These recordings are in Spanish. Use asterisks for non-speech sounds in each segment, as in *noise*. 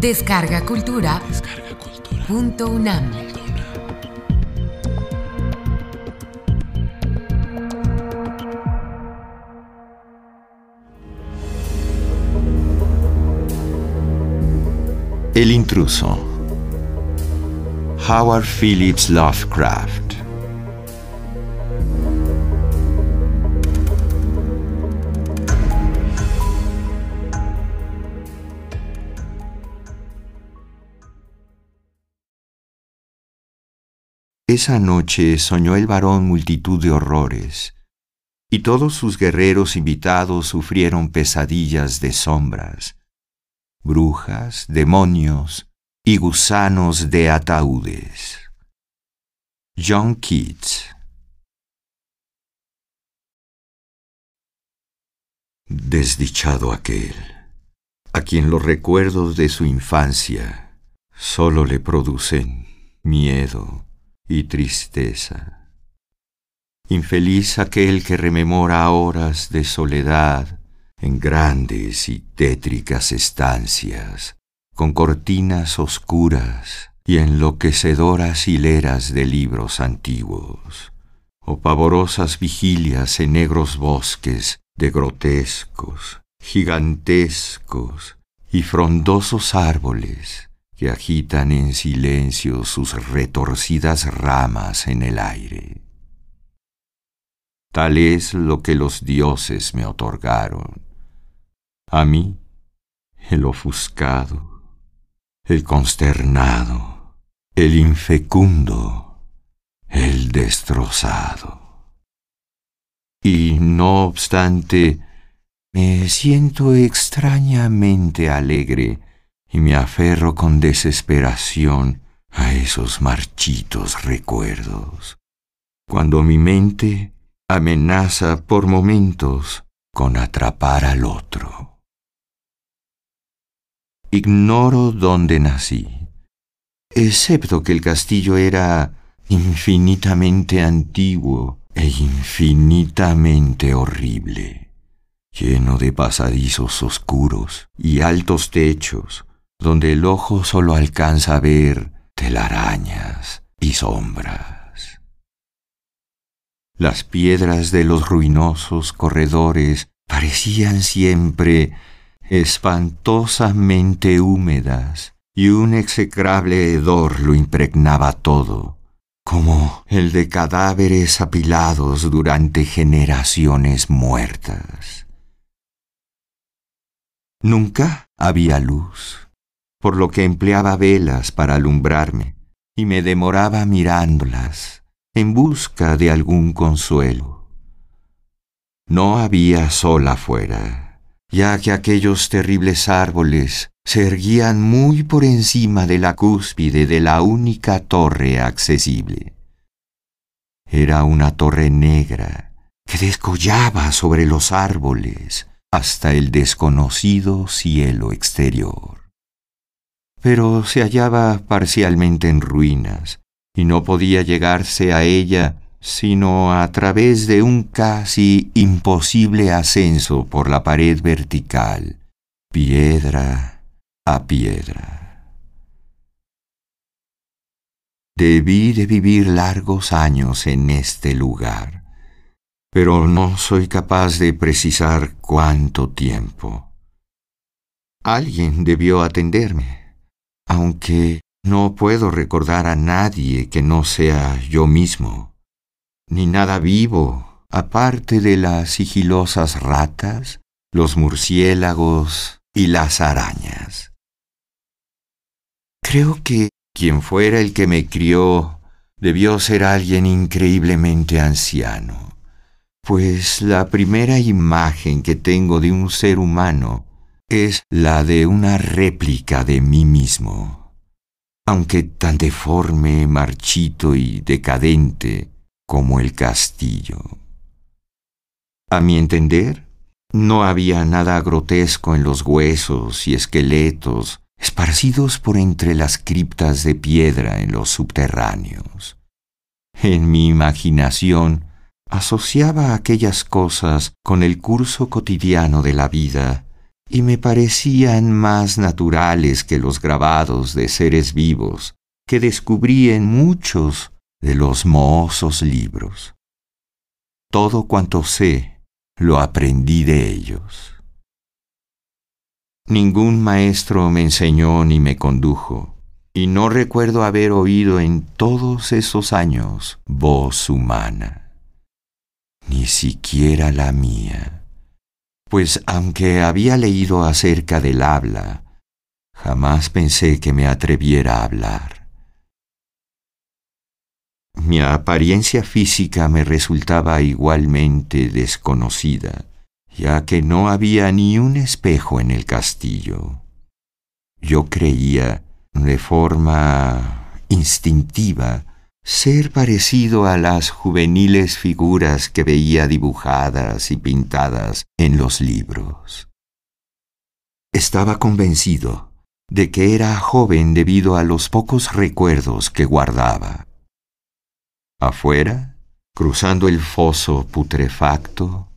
Descarga Cultura. Punto UNAM. El intruso. Howard Phillips Lovecraft. Esa noche soñó el varón multitud de horrores, y todos sus guerreros invitados sufrieron pesadillas de sombras, brujas, demonios y gusanos de ataúdes. John Keats Desdichado aquel, a quien los recuerdos de su infancia solo le producen miedo y tristeza. Infeliz aquel que rememora horas de soledad en grandes y tétricas estancias, con cortinas oscuras y enloquecedoras hileras de libros antiguos, o pavorosas vigilias en negros bosques de grotescos, gigantescos y frondosos árboles que agitan en silencio sus retorcidas ramas en el aire. Tal es lo que los dioses me otorgaron. A mí, el ofuscado, el consternado, el infecundo, el destrozado. Y no obstante, me siento extrañamente alegre y me aferro con desesperación a esos marchitos recuerdos, cuando mi mente amenaza por momentos con atrapar al otro. Ignoro dónde nací, excepto que el castillo era infinitamente antiguo e infinitamente horrible, lleno de pasadizos oscuros y altos techos, donde el ojo solo alcanza a ver telarañas y sombras. Las piedras de los ruinosos corredores parecían siempre espantosamente húmedas y un execrable hedor lo impregnaba todo, como el de cadáveres apilados durante generaciones muertas. Nunca había luz por lo que empleaba velas para alumbrarme y me demoraba mirándolas en busca de algún consuelo. No había sol afuera, ya que aquellos terribles árboles se erguían muy por encima de la cúspide de la única torre accesible. Era una torre negra que descollaba sobre los árboles hasta el desconocido cielo exterior pero se hallaba parcialmente en ruinas y no podía llegarse a ella sino a través de un casi imposible ascenso por la pared vertical, piedra a piedra. Debí de vivir largos años en este lugar, pero no soy capaz de precisar cuánto tiempo. Alguien debió atenderme aunque no puedo recordar a nadie que no sea yo mismo, ni nada vivo, aparte de las sigilosas ratas, los murciélagos y las arañas. Creo que quien fuera el que me crió debió ser alguien increíblemente anciano, pues la primera imagen que tengo de un ser humano es la de una réplica de mí mismo, aunque tan deforme, marchito y decadente como el castillo. A mi entender, no había nada grotesco en los huesos y esqueletos esparcidos por entre las criptas de piedra en los subterráneos. En mi imaginación asociaba aquellas cosas con el curso cotidiano de la vida y me parecían más naturales que los grabados de seres vivos que descubrí en muchos de los mohosos libros. Todo cuanto sé lo aprendí de ellos. Ningún maestro me enseñó ni me condujo, y no recuerdo haber oído en todos esos años voz humana, ni siquiera la mía pues aunque había leído acerca del habla, jamás pensé que me atreviera a hablar. Mi apariencia física me resultaba igualmente desconocida, ya que no había ni un espejo en el castillo. Yo creía, de forma instintiva, ser parecido a las juveniles figuras que veía dibujadas y pintadas en los libros. Estaba convencido de que era joven debido a los pocos recuerdos que guardaba. Afuera, cruzando el foso putrefacto,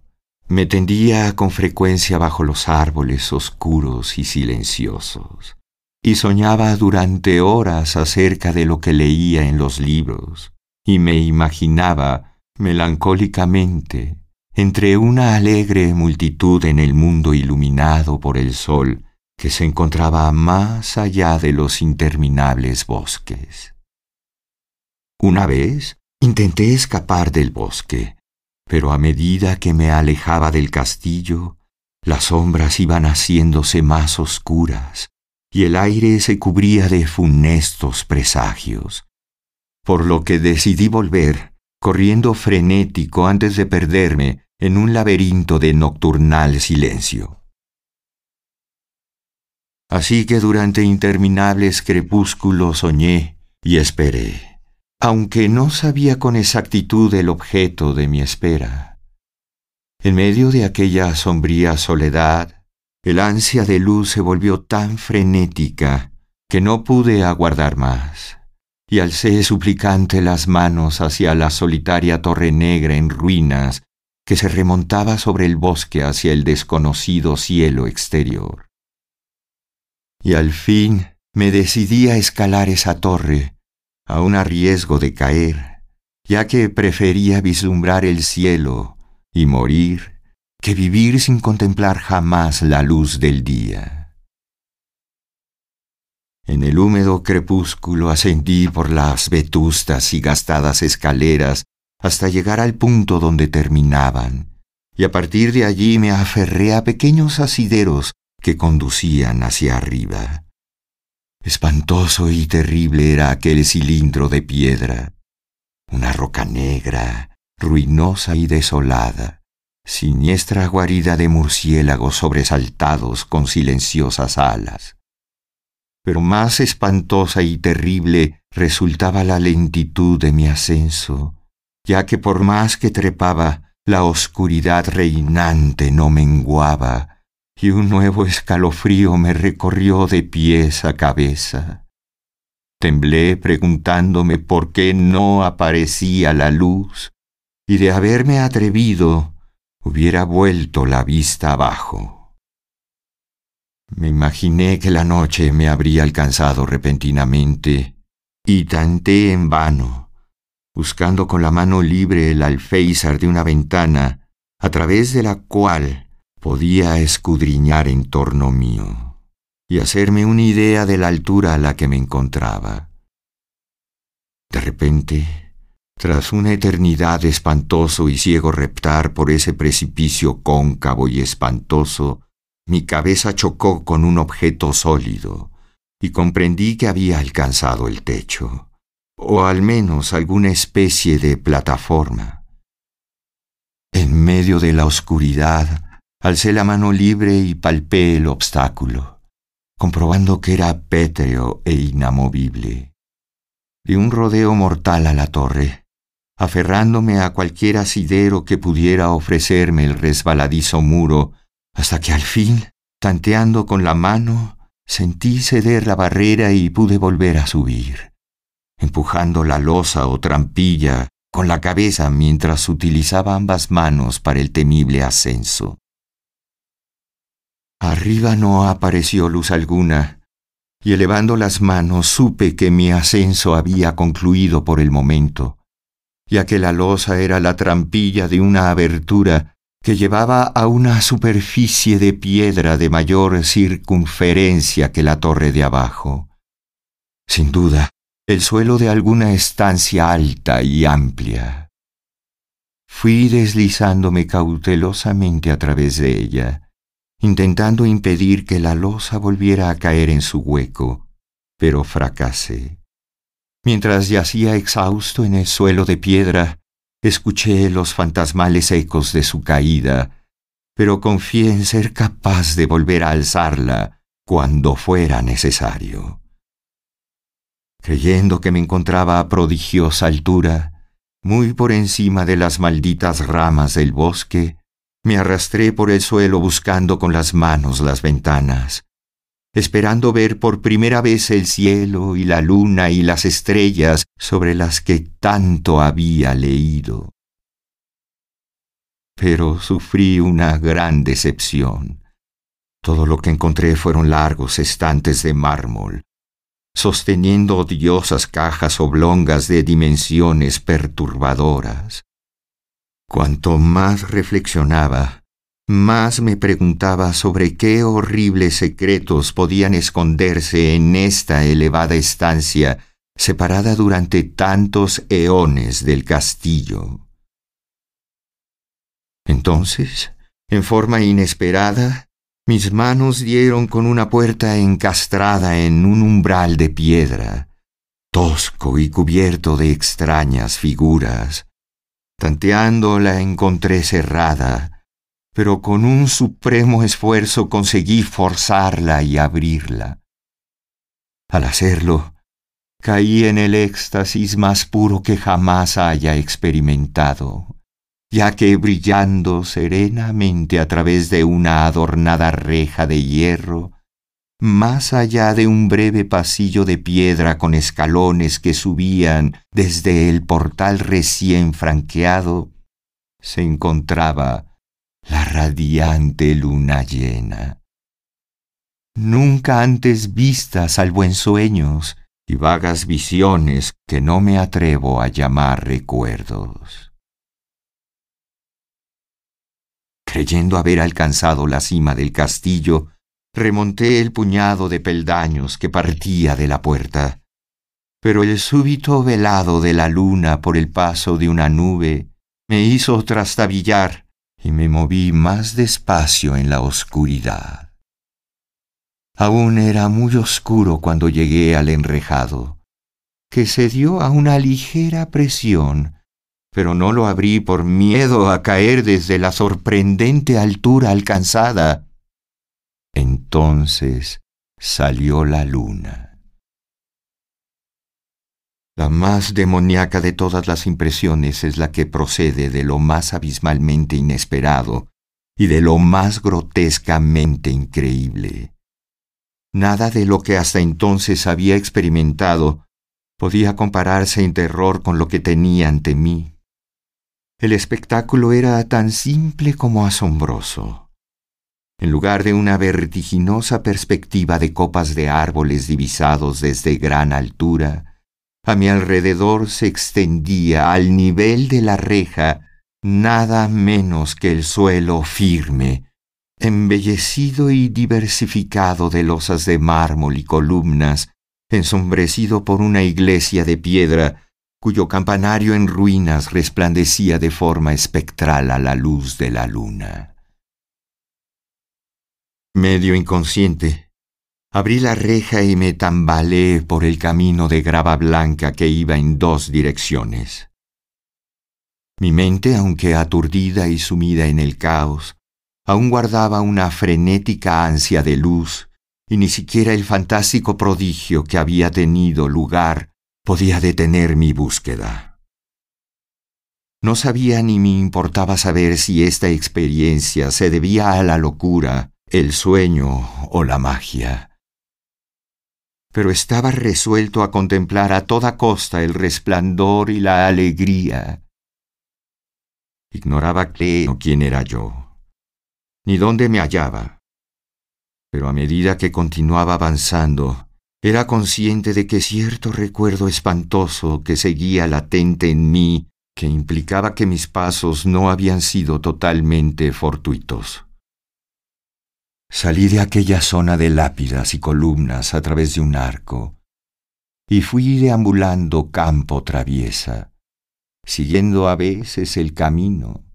me tendía con frecuencia bajo los árboles oscuros y silenciosos y soñaba durante horas acerca de lo que leía en los libros, y me imaginaba melancólicamente entre una alegre multitud en el mundo iluminado por el sol que se encontraba más allá de los interminables bosques. Una vez intenté escapar del bosque, pero a medida que me alejaba del castillo, las sombras iban haciéndose más oscuras y el aire se cubría de funestos presagios, por lo que decidí volver, corriendo frenético antes de perderme en un laberinto de nocturnal silencio. Así que durante interminables crepúsculos soñé y esperé, aunque no sabía con exactitud el objeto de mi espera. En medio de aquella sombría soledad, el ansia de luz se volvió tan frenética que no pude aguardar más, y alcé suplicante las manos hacia la solitaria torre negra en ruinas que se remontaba sobre el bosque hacia el desconocido cielo exterior. Y al fin me decidí a escalar esa torre, aun a riesgo de caer, ya que prefería vislumbrar el cielo y morir que vivir sin contemplar jamás la luz del día. En el húmedo crepúsculo ascendí por las vetustas y gastadas escaleras hasta llegar al punto donde terminaban, y a partir de allí me aferré a pequeños asideros que conducían hacia arriba. Espantoso y terrible era aquel cilindro de piedra, una roca negra, ruinosa y desolada siniestra guarida de murciélagos sobresaltados con silenciosas alas. Pero más espantosa y terrible resultaba la lentitud de mi ascenso, ya que por más que trepaba, la oscuridad reinante no menguaba, y un nuevo escalofrío me recorrió de pies a cabeza. Temblé preguntándome por qué no aparecía la luz, y de haberme atrevido hubiera vuelto la vista abajo. Me imaginé que la noche me habría alcanzado repentinamente y tanté en vano, buscando con la mano libre el alféizar de una ventana a través de la cual podía escudriñar en torno mío y hacerme una idea de la altura a la que me encontraba. De repente tras una eternidad de espantoso y ciego reptar por ese precipicio cóncavo y espantoso, mi cabeza chocó con un objeto sólido y comprendí que había alcanzado el techo, o al menos alguna especie de plataforma. En medio de la oscuridad, alcé la mano libre y palpé el obstáculo, comprobando que era pétreo e inamovible. Di un rodeo mortal a la torre aferrándome a cualquier asidero que pudiera ofrecerme el resbaladizo muro, hasta que al fin, tanteando con la mano, sentí ceder la barrera y pude volver a subir, empujando la losa o trampilla con la cabeza mientras utilizaba ambas manos para el temible ascenso. Arriba no apareció luz alguna, y elevando las manos supe que mi ascenso había concluido por el momento, ya que la losa era la trampilla de una abertura que llevaba a una superficie de piedra de mayor circunferencia que la torre de abajo. Sin duda, el suelo de alguna estancia alta y amplia. Fui deslizándome cautelosamente a través de ella, intentando impedir que la losa volviera a caer en su hueco, pero fracasé. Mientras yacía exhausto en el suelo de piedra, escuché los fantasmales ecos de su caída, pero confié en ser capaz de volver a alzarla cuando fuera necesario. Creyendo que me encontraba a prodigiosa altura, muy por encima de las malditas ramas del bosque, me arrastré por el suelo buscando con las manos las ventanas, esperando ver por primera vez el cielo y la luna y las estrellas sobre las que tanto había leído. Pero sufrí una gran decepción. Todo lo que encontré fueron largos estantes de mármol, sosteniendo odiosas cajas oblongas de dimensiones perturbadoras. Cuanto más reflexionaba, más me preguntaba sobre qué horribles secretos podían esconderse en esta elevada estancia separada durante tantos eones del castillo. Entonces, en forma inesperada, mis manos dieron con una puerta encastrada en un umbral de piedra, tosco y cubierto de extrañas figuras, Tanteando la encontré cerrada, pero con un supremo esfuerzo conseguí forzarla y abrirla. Al hacerlo, caí en el éxtasis más puro que jamás haya experimentado, ya que brillando serenamente a través de una adornada reja de hierro, más allá de un breve pasillo de piedra con escalones que subían desde el portal recién franqueado, se encontraba la radiante luna llena. Nunca antes vista salvo en sueños y vagas visiones que no me atrevo a llamar recuerdos. Creyendo haber alcanzado la cima del castillo, Remonté el puñado de peldaños que partía de la puerta, pero el súbito velado de la luna por el paso de una nube me hizo trastabillar y me moví más despacio en la oscuridad. Aún era muy oscuro cuando llegué al enrejado, que se dio a una ligera presión, pero no lo abrí por miedo a caer desde la sorprendente altura alcanzada entonces salió la luna. La más demoníaca de todas las impresiones es la que procede de lo más abismalmente inesperado y de lo más grotescamente increíble. Nada de lo que hasta entonces había experimentado podía compararse en terror con lo que tenía ante mí. El espectáculo era tan simple como asombroso. En lugar de una vertiginosa perspectiva de copas de árboles divisados desde gran altura, a mi alrededor se extendía al nivel de la reja nada menos que el suelo firme, embellecido y diversificado de losas de mármol y columnas, ensombrecido por una iglesia de piedra cuyo campanario en ruinas resplandecía de forma espectral a la luz de la luna. Medio inconsciente, abrí la reja y me tambaleé por el camino de grava blanca que iba en dos direcciones. Mi mente, aunque aturdida y sumida en el caos, aún guardaba una frenética ansia de luz, y ni siquiera el fantástico prodigio que había tenido lugar podía detener mi búsqueda. No sabía ni me importaba saber si esta experiencia se debía a la locura el sueño o la magia. Pero estaba resuelto a contemplar a toda costa el resplandor y la alegría. Ignoraba qué o quién era yo, ni dónde me hallaba, Pero a medida que continuaba avanzando, era consciente de que cierto recuerdo espantoso que seguía latente en mí, que implicaba que mis pasos no habían sido totalmente fortuitos. Salí de aquella zona de lápidas y columnas a través de un arco, y fui deambulando campo traviesa, siguiendo a veces el camino,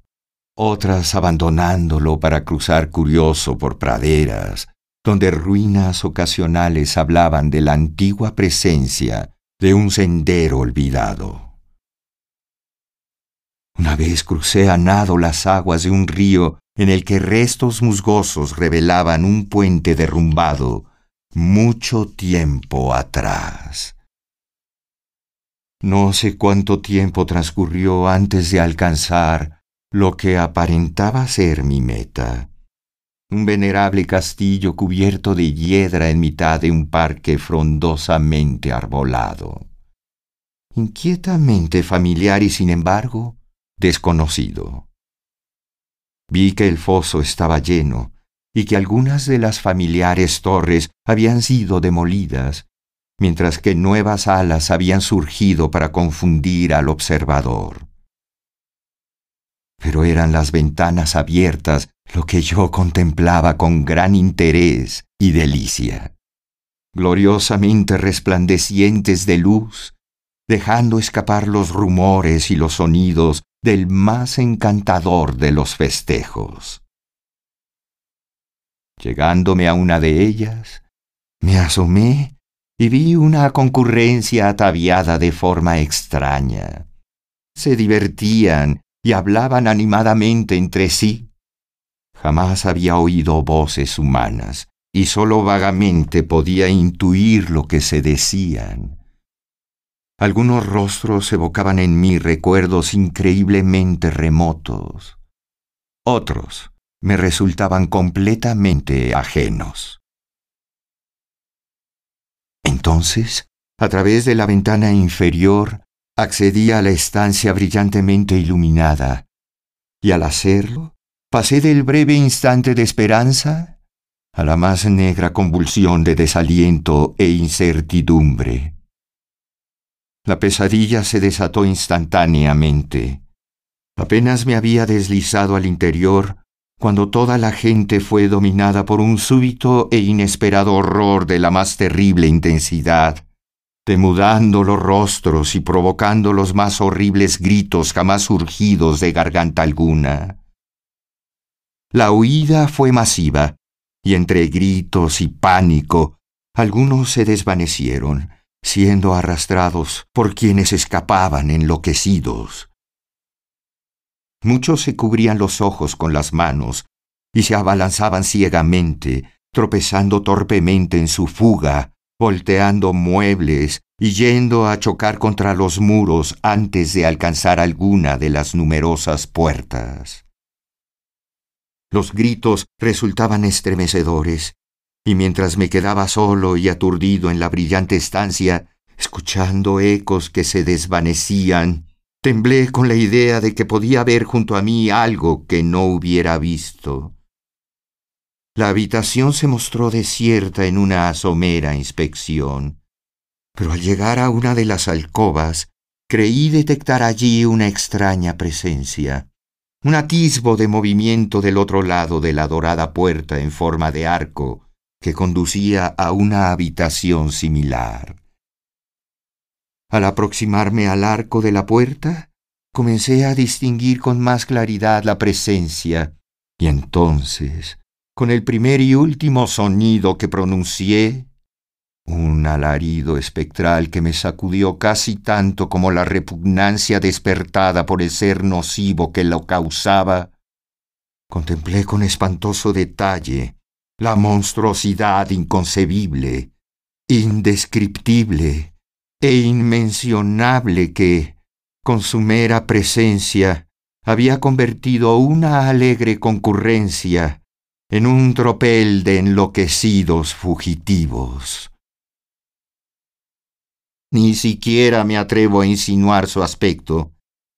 otras abandonándolo para cruzar curioso por praderas, donde ruinas ocasionales hablaban de la antigua presencia de un sendero olvidado. Una vez crucé a nado las aguas de un río en el que restos musgosos revelaban un puente derrumbado mucho tiempo atrás. No sé cuánto tiempo transcurrió antes de alcanzar lo que aparentaba ser mi meta. Un venerable castillo cubierto de hiedra en mitad de un parque frondosamente arbolado. Inquietamente familiar y sin embargo desconocido. Vi que el foso estaba lleno y que algunas de las familiares torres habían sido demolidas mientras que nuevas alas habían surgido para confundir al observador. Pero eran las ventanas abiertas lo que yo contemplaba con gran interés y delicia, gloriosamente resplandecientes de luz, dejando escapar los rumores y los sonidos del más encantador de los festejos. Llegándome a una de ellas, me asomé y vi una concurrencia ataviada de forma extraña. Se divertían y hablaban animadamente entre sí. Jamás había oído voces humanas y sólo vagamente podía intuir lo que se decían. Algunos rostros evocaban en mí recuerdos increíblemente remotos. Otros me resultaban completamente ajenos. Entonces, a través de la ventana inferior, accedí a la estancia brillantemente iluminada, y al hacerlo, pasé del breve instante de esperanza a la más negra convulsión de desaliento e incertidumbre. La pesadilla se desató instantáneamente. Apenas me había deslizado al interior cuando toda la gente fue dominada por un súbito e inesperado horror de la más terrible intensidad, demudando los rostros y provocando los más horribles gritos jamás surgidos de garganta alguna. La huida fue masiva, y entre gritos y pánico, algunos se desvanecieron, siendo arrastrados por quienes escapaban enloquecidos. Muchos se cubrían los ojos con las manos y se abalanzaban ciegamente, tropezando torpemente en su fuga, volteando muebles y yendo a chocar contra los muros antes de alcanzar alguna de las numerosas puertas. Los gritos resultaban estremecedores, y mientras me quedaba solo y aturdido en la brillante estancia, escuchando ecos que se desvanecían Temblé con la idea de que podía haber junto a mí algo que no hubiera visto. La habitación se mostró desierta en una asomera inspección, pero al llegar a una de las alcobas, creí detectar allí una extraña presencia, un atisbo de movimiento del otro lado de la dorada puerta en forma de arco que conducía a una habitación similar. Al aproximarme al arco de la puerta, comencé a distinguir con más claridad la presencia, y entonces, con el primer y último sonido que pronuncié, un alarido espectral que me sacudió casi tanto como la repugnancia despertada por el ser nocivo que lo causaba, contemplé con espantoso detalle la monstruosidad inconcebible, indescriptible, e inmencionable que, con su mera presencia, había convertido una alegre concurrencia en un tropel de enloquecidos fugitivos. Ni siquiera me atrevo a insinuar su aspecto,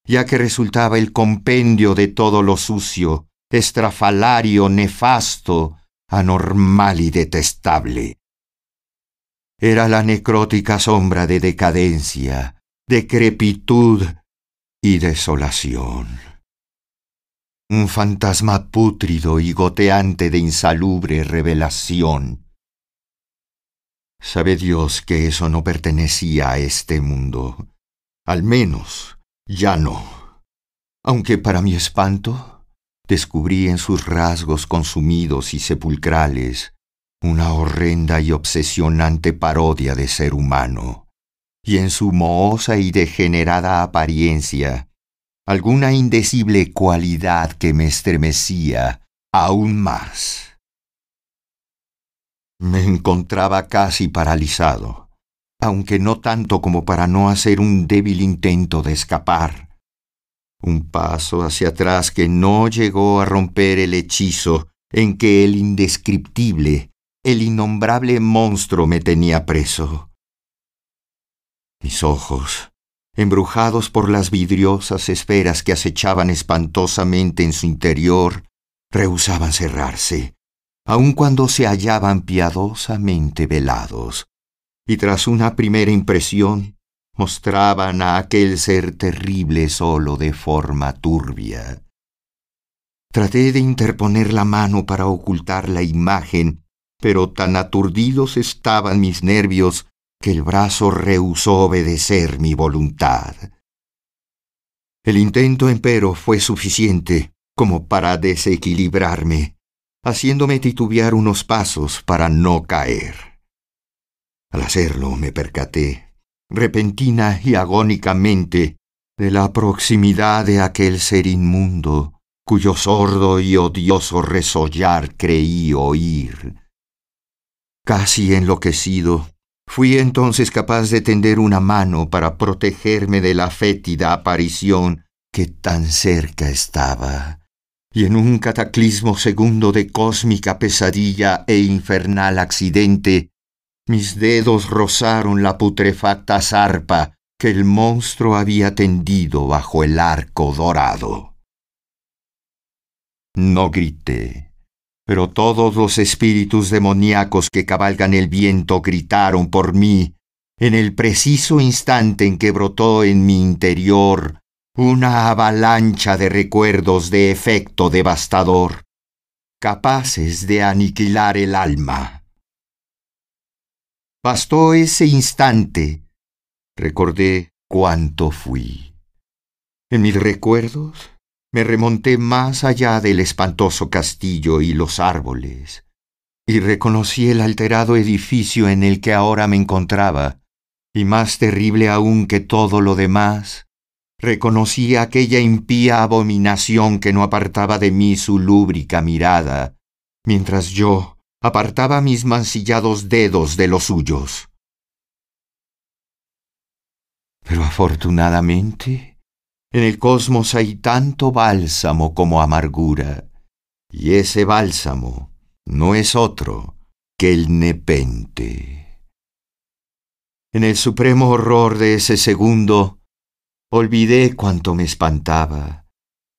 ya que resultaba el compendio de todo lo sucio, estrafalario, nefasto, anormal y detestable. Era la necrótica sombra de decadencia, decrepitud y desolación. Un fantasma pútrido y goteante de insalubre revelación. Sabe Dios que eso no pertenecía a este mundo. Al menos, ya no. Aunque para mi espanto, descubrí en sus rasgos consumidos y sepulcrales una horrenda y obsesionante parodia de ser humano, y en su mohosa y degenerada apariencia, alguna indecible cualidad que me estremecía aún más. Me encontraba casi paralizado, aunque no tanto como para no hacer un débil intento de escapar un paso hacia atrás que no llegó a romper el hechizo en que el indescriptible, el innombrable monstruo me tenía preso. Mis ojos, embrujados por las vidriosas esferas que acechaban espantosamente en su interior, rehusaban cerrarse, aun cuando se hallaban piadosamente velados, y tras una primera impresión mostraban a aquel ser terrible solo de forma turbia. Traté de interponer la mano para ocultar la imagen, pero tan aturdidos estaban mis nervios que el brazo rehusó obedecer mi voluntad. El intento, empero, fue suficiente como para desequilibrarme, haciéndome titubear unos pasos para no caer. Al hacerlo me percaté repentina y agónicamente, de la proximidad de aquel ser inmundo, cuyo sordo y odioso resollar creí oír. Casi enloquecido, fui entonces capaz de tender una mano para protegerme de la fétida aparición que tan cerca estaba, y en un cataclismo segundo de cósmica pesadilla e infernal accidente, mis dedos rozaron la putrefacta zarpa que el monstruo había tendido bajo el arco dorado. No grité, pero todos los espíritus demoníacos que cabalgan el viento gritaron por mí en el preciso instante en que brotó en mi interior una avalancha de recuerdos de efecto devastador, capaces de aniquilar el alma. Bastó ese instante. Recordé cuánto fui. En mis recuerdos me remonté más allá del espantoso castillo y los árboles, y reconocí el alterado edificio en el que ahora me encontraba, y más terrible aún que todo lo demás, reconocí aquella impía abominación que no apartaba de mí su lúbrica mirada, mientras yo, apartaba mis mancillados dedos de los suyos. Pero afortunadamente, en el cosmos hay tanto bálsamo como amargura, y ese bálsamo no es otro que el nepente. En el supremo horror de ese segundo, olvidé cuanto me espantaba,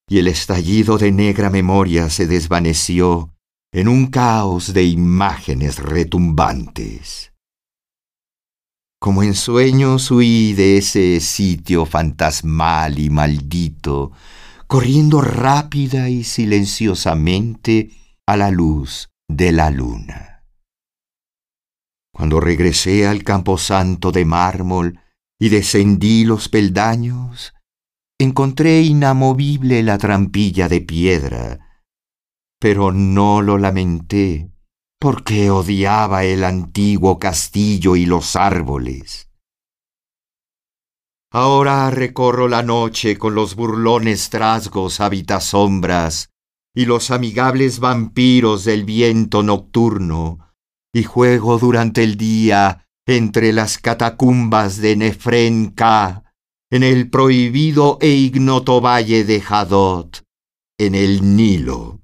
y el estallido de negra memoria se desvaneció en un caos de imágenes retumbantes. Como en sueños huí de ese sitio fantasmal y maldito, corriendo rápida y silenciosamente a la luz de la luna. Cuando regresé al camposanto de mármol y descendí los peldaños, encontré inamovible la trampilla de piedra, pero no lo lamenté, porque odiaba el antiguo castillo y los árboles. Ahora recorro la noche con los burlones trasgos habitasombras y los amigables vampiros del viento nocturno, y juego durante el día entre las catacumbas de Nefren en el prohibido e ignoto valle de Hadot, en el Nilo.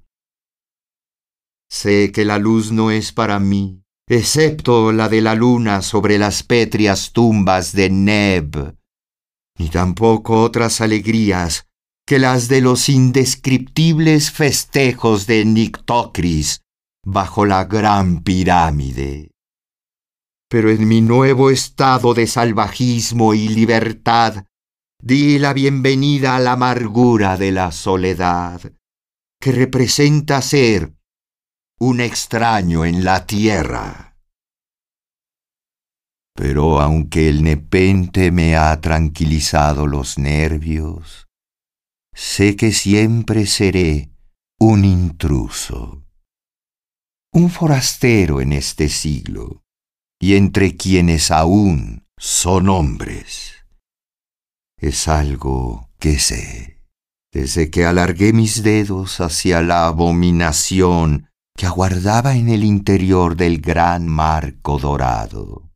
Sé que la luz no es para mí, excepto la de la luna sobre las pétreas tumbas de Neb, ni tampoco otras alegrías que las de los indescriptibles festejos de Nictocris, bajo la gran pirámide. Pero en mi nuevo estado de salvajismo y libertad, di la bienvenida a la amargura de la soledad, que representa ser un extraño en la tierra. Pero aunque el nepente me ha tranquilizado los nervios, sé que siempre seré un intruso, un forastero en este siglo, y entre quienes aún son hombres. Es algo que sé, desde que alargué mis dedos hacia la abominación que aguardaba en el interior del gran marco dorado.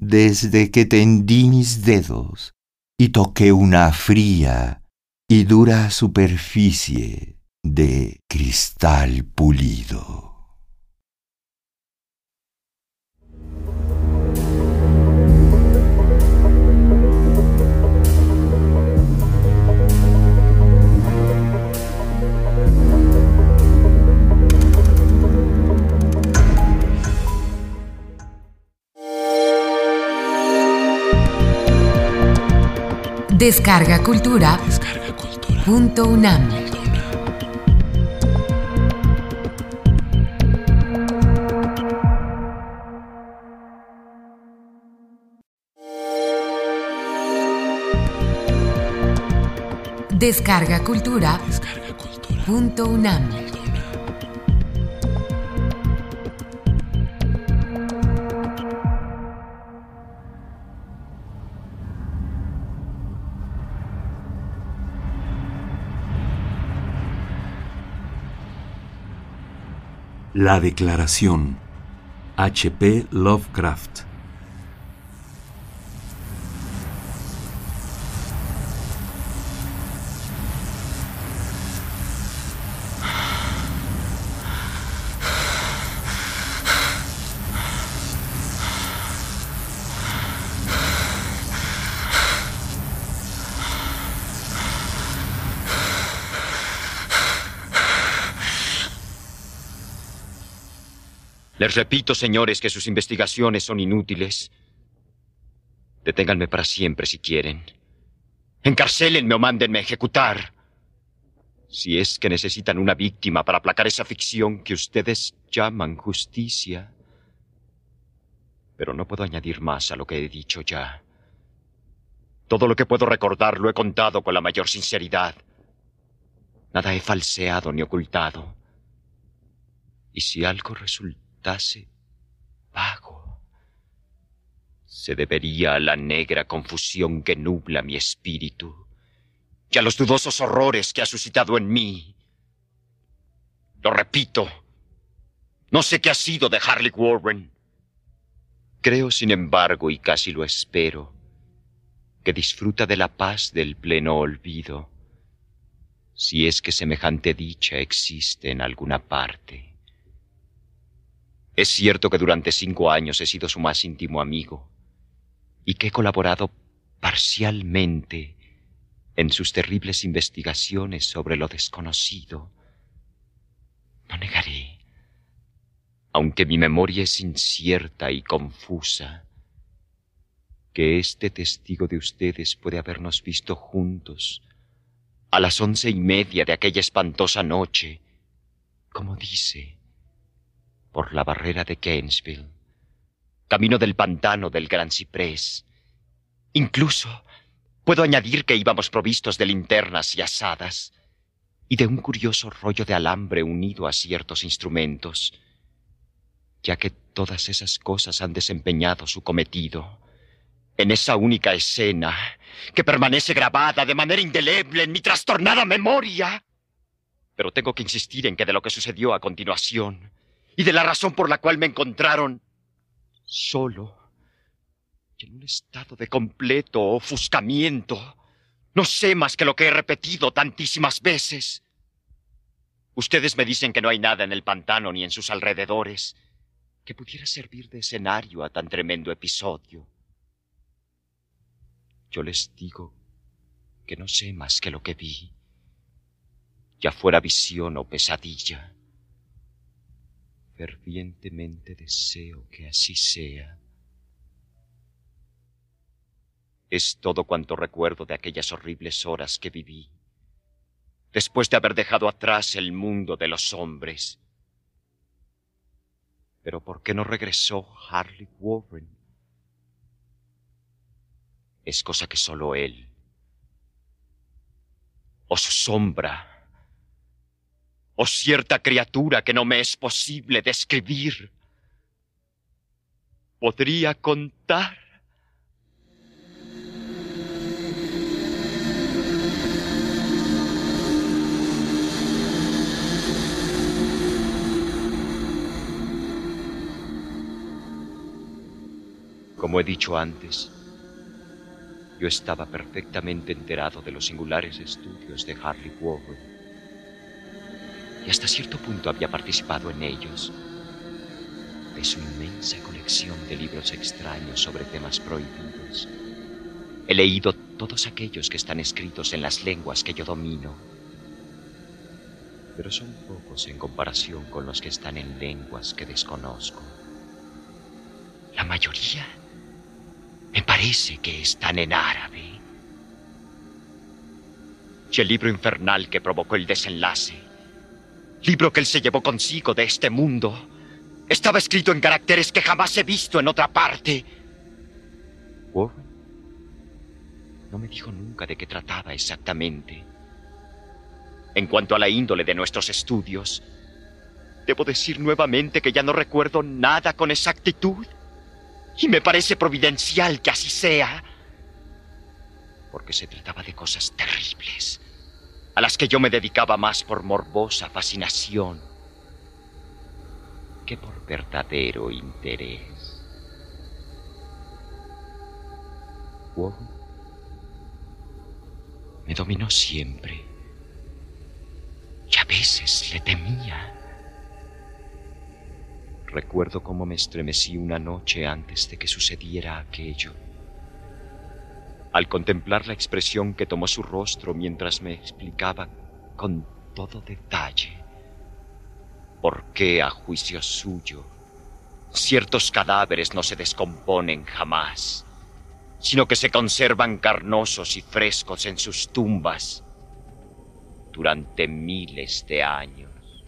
Desde que tendí mis dedos y toqué una fría y dura superficie de cristal pulido. Descarga Cultura. Punto UNAM. Descarga Cultura. Punto UNAM. La Declaración. H.P. Lovecraft. Les repito, señores, que sus investigaciones son inútiles. Deténganme para siempre si quieren. Encarcélenme o mándenme a ejecutar. Si es que necesitan una víctima para aplacar esa ficción que ustedes llaman justicia. Pero no puedo añadir más a lo que he dicho ya. Todo lo que puedo recordar lo he contado con la mayor sinceridad. Nada he falseado ni ocultado. Y si algo resulta vago. Se debería a la negra confusión que nubla mi espíritu y a los dudosos horrores que ha suscitado en mí. Lo repito, no sé qué ha sido de Harley Warren. Creo, sin embargo, y casi lo espero, que disfruta de la paz del pleno olvido, si es que semejante dicha existe en alguna parte. Es cierto que durante cinco años he sido su más íntimo amigo y que he colaborado parcialmente en sus terribles investigaciones sobre lo desconocido. No negaré, aunque mi memoria es incierta y confusa, que este testigo de ustedes puede habernos visto juntos a las once y media de aquella espantosa noche, como dice, por la barrera de Gainesville, camino del pantano del Gran Ciprés. Incluso puedo añadir que íbamos provistos de linternas y asadas y de un curioso rollo de alambre unido a ciertos instrumentos, ya que todas esas cosas han desempeñado su cometido en esa única escena que permanece grabada de manera indeleble en mi trastornada memoria. Pero tengo que insistir en que de lo que sucedió a continuación y de la razón por la cual me encontraron solo y en un estado de completo ofuscamiento. No sé más que lo que he repetido tantísimas veces. Ustedes me dicen que no hay nada en el pantano ni en sus alrededores que pudiera servir de escenario a tan tremendo episodio. Yo les digo que no sé más que lo que vi, ya fuera visión o pesadilla. Fervientemente deseo que así sea. Es todo cuanto recuerdo de aquellas horribles horas que viví, después de haber dejado atrás el mundo de los hombres. Pero ¿por qué no regresó Harley Warren? Es cosa que solo él, o su sombra, o cierta criatura que no me es posible describir, podría contar. Como he dicho antes, yo estaba perfectamente enterado de los singulares estudios de Harley Warren y hasta cierto punto había participado en ellos. De su inmensa colección de libros extraños sobre temas prohibidos. He leído todos aquellos que están escritos en las lenguas que yo domino, pero son pocos en comparación con los que están en lenguas que desconozco. La mayoría me parece que están en árabe. Y el libro infernal que provocó el desenlace libro que él se llevó consigo de este mundo, estaba escrito en caracteres que jamás he visto en otra parte. Warren no me dijo nunca de qué trataba exactamente. En cuanto a la índole de nuestros estudios, debo decir nuevamente que ya no recuerdo nada con exactitud. Y me parece providencial que así sea. Porque se trataba de cosas terribles a las que yo me dedicaba más por morbosa fascinación que por verdadero interés. Warren me dominó siempre y a veces le temía. Recuerdo cómo me estremecí una noche antes de que sucediera aquello al contemplar la expresión que tomó su rostro mientras me explicaba con todo detalle por qué, a juicio suyo, ciertos cadáveres no se descomponen jamás, sino que se conservan carnosos y frescos en sus tumbas durante miles de años.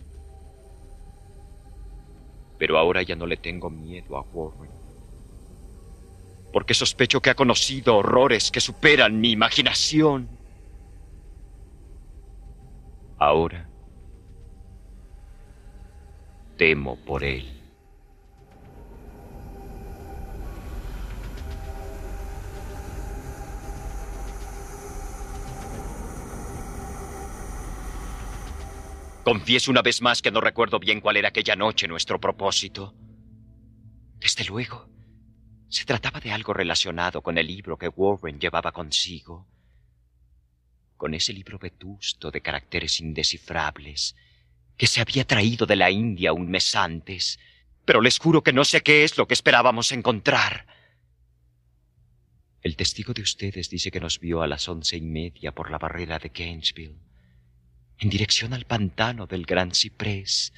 Pero ahora ya no le tengo miedo a Warren porque sospecho que ha conocido horrores que superan mi imaginación. Ahora temo por él. Confieso una vez más que no recuerdo bien cuál era aquella noche nuestro propósito. Desde luego, se trataba de algo relacionado con el libro que Warren llevaba consigo. Con ese libro vetusto de caracteres indescifrables que se había traído de la India un mes antes, pero les juro que no sé qué es lo que esperábamos encontrar. El testigo de ustedes dice que nos vio a las once y media por la barrera de Gainesville, en dirección al pantano del Gran Ciprés.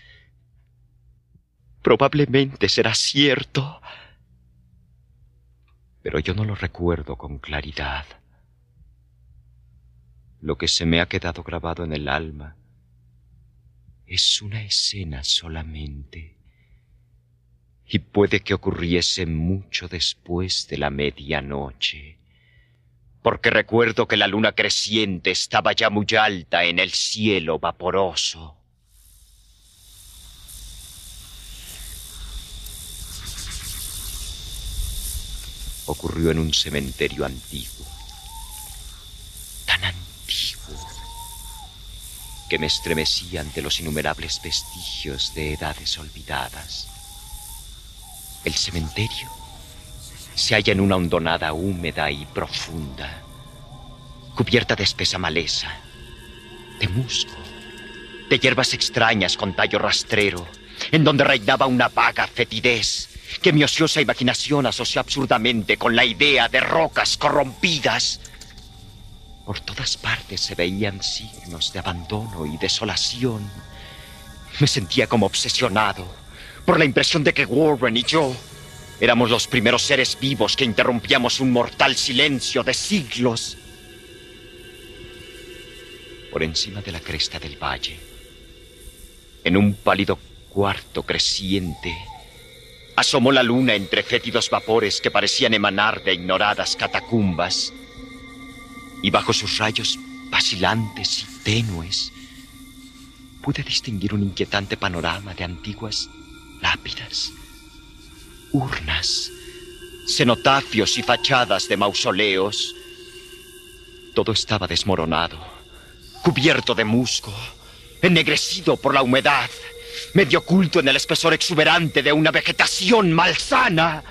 Probablemente será cierto pero yo no lo recuerdo con claridad. Lo que se me ha quedado grabado en el alma es una escena solamente, y puede que ocurriese mucho después de la medianoche, porque recuerdo que la luna creciente estaba ya muy alta en el cielo vaporoso. Ocurrió en un cementerio antiguo, tan antiguo, que me estremecí ante los innumerables vestigios de edades olvidadas. El cementerio se halla en una hondonada húmeda y profunda, cubierta de espesa maleza, de musgo, de hierbas extrañas con tallo rastrero, en donde reinaba una vaga fetidez que mi ociosa imaginación asoció absurdamente con la idea de rocas corrompidas. Por todas partes se veían signos de abandono y desolación. Me sentía como obsesionado por la impresión de que Warren y yo éramos los primeros seres vivos que interrumpíamos un mortal silencio de siglos. Por encima de la cresta del valle, en un pálido cuarto creciente, asomó la luna entre fétidos vapores que parecían emanar de ignoradas catacumbas, y bajo sus rayos vacilantes y tenues, pude distinguir un inquietante panorama de antiguas lápidas, urnas, cenotafios y fachadas de mausoleos. Todo estaba desmoronado, cubierto de musgo, ennegrecido por la humedad, medio oculto en el espesor exuberante de una vegetación malsana.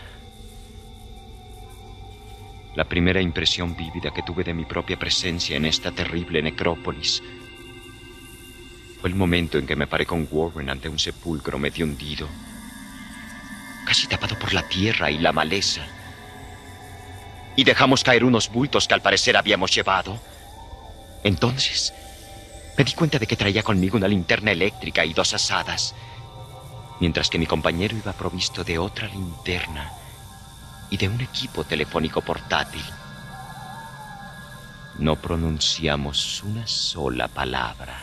La primera impresión vívida que tuve de mi propia presencia en esta terrible necrópolis fue el momento en que me paré con Warren ante un sepulcro medio hundido, casi tapado por la tierra y la maleza. Y dejamos caer unos bultos que al parecer habíamos llevado. Entonces, me di cuenta de que traía conmigo una linterna eléctrica y dos asadas, mientras que mi compañero iba provisto de otra linterna y de un equipo telefónico portátil. No pronunciamos una sola palabra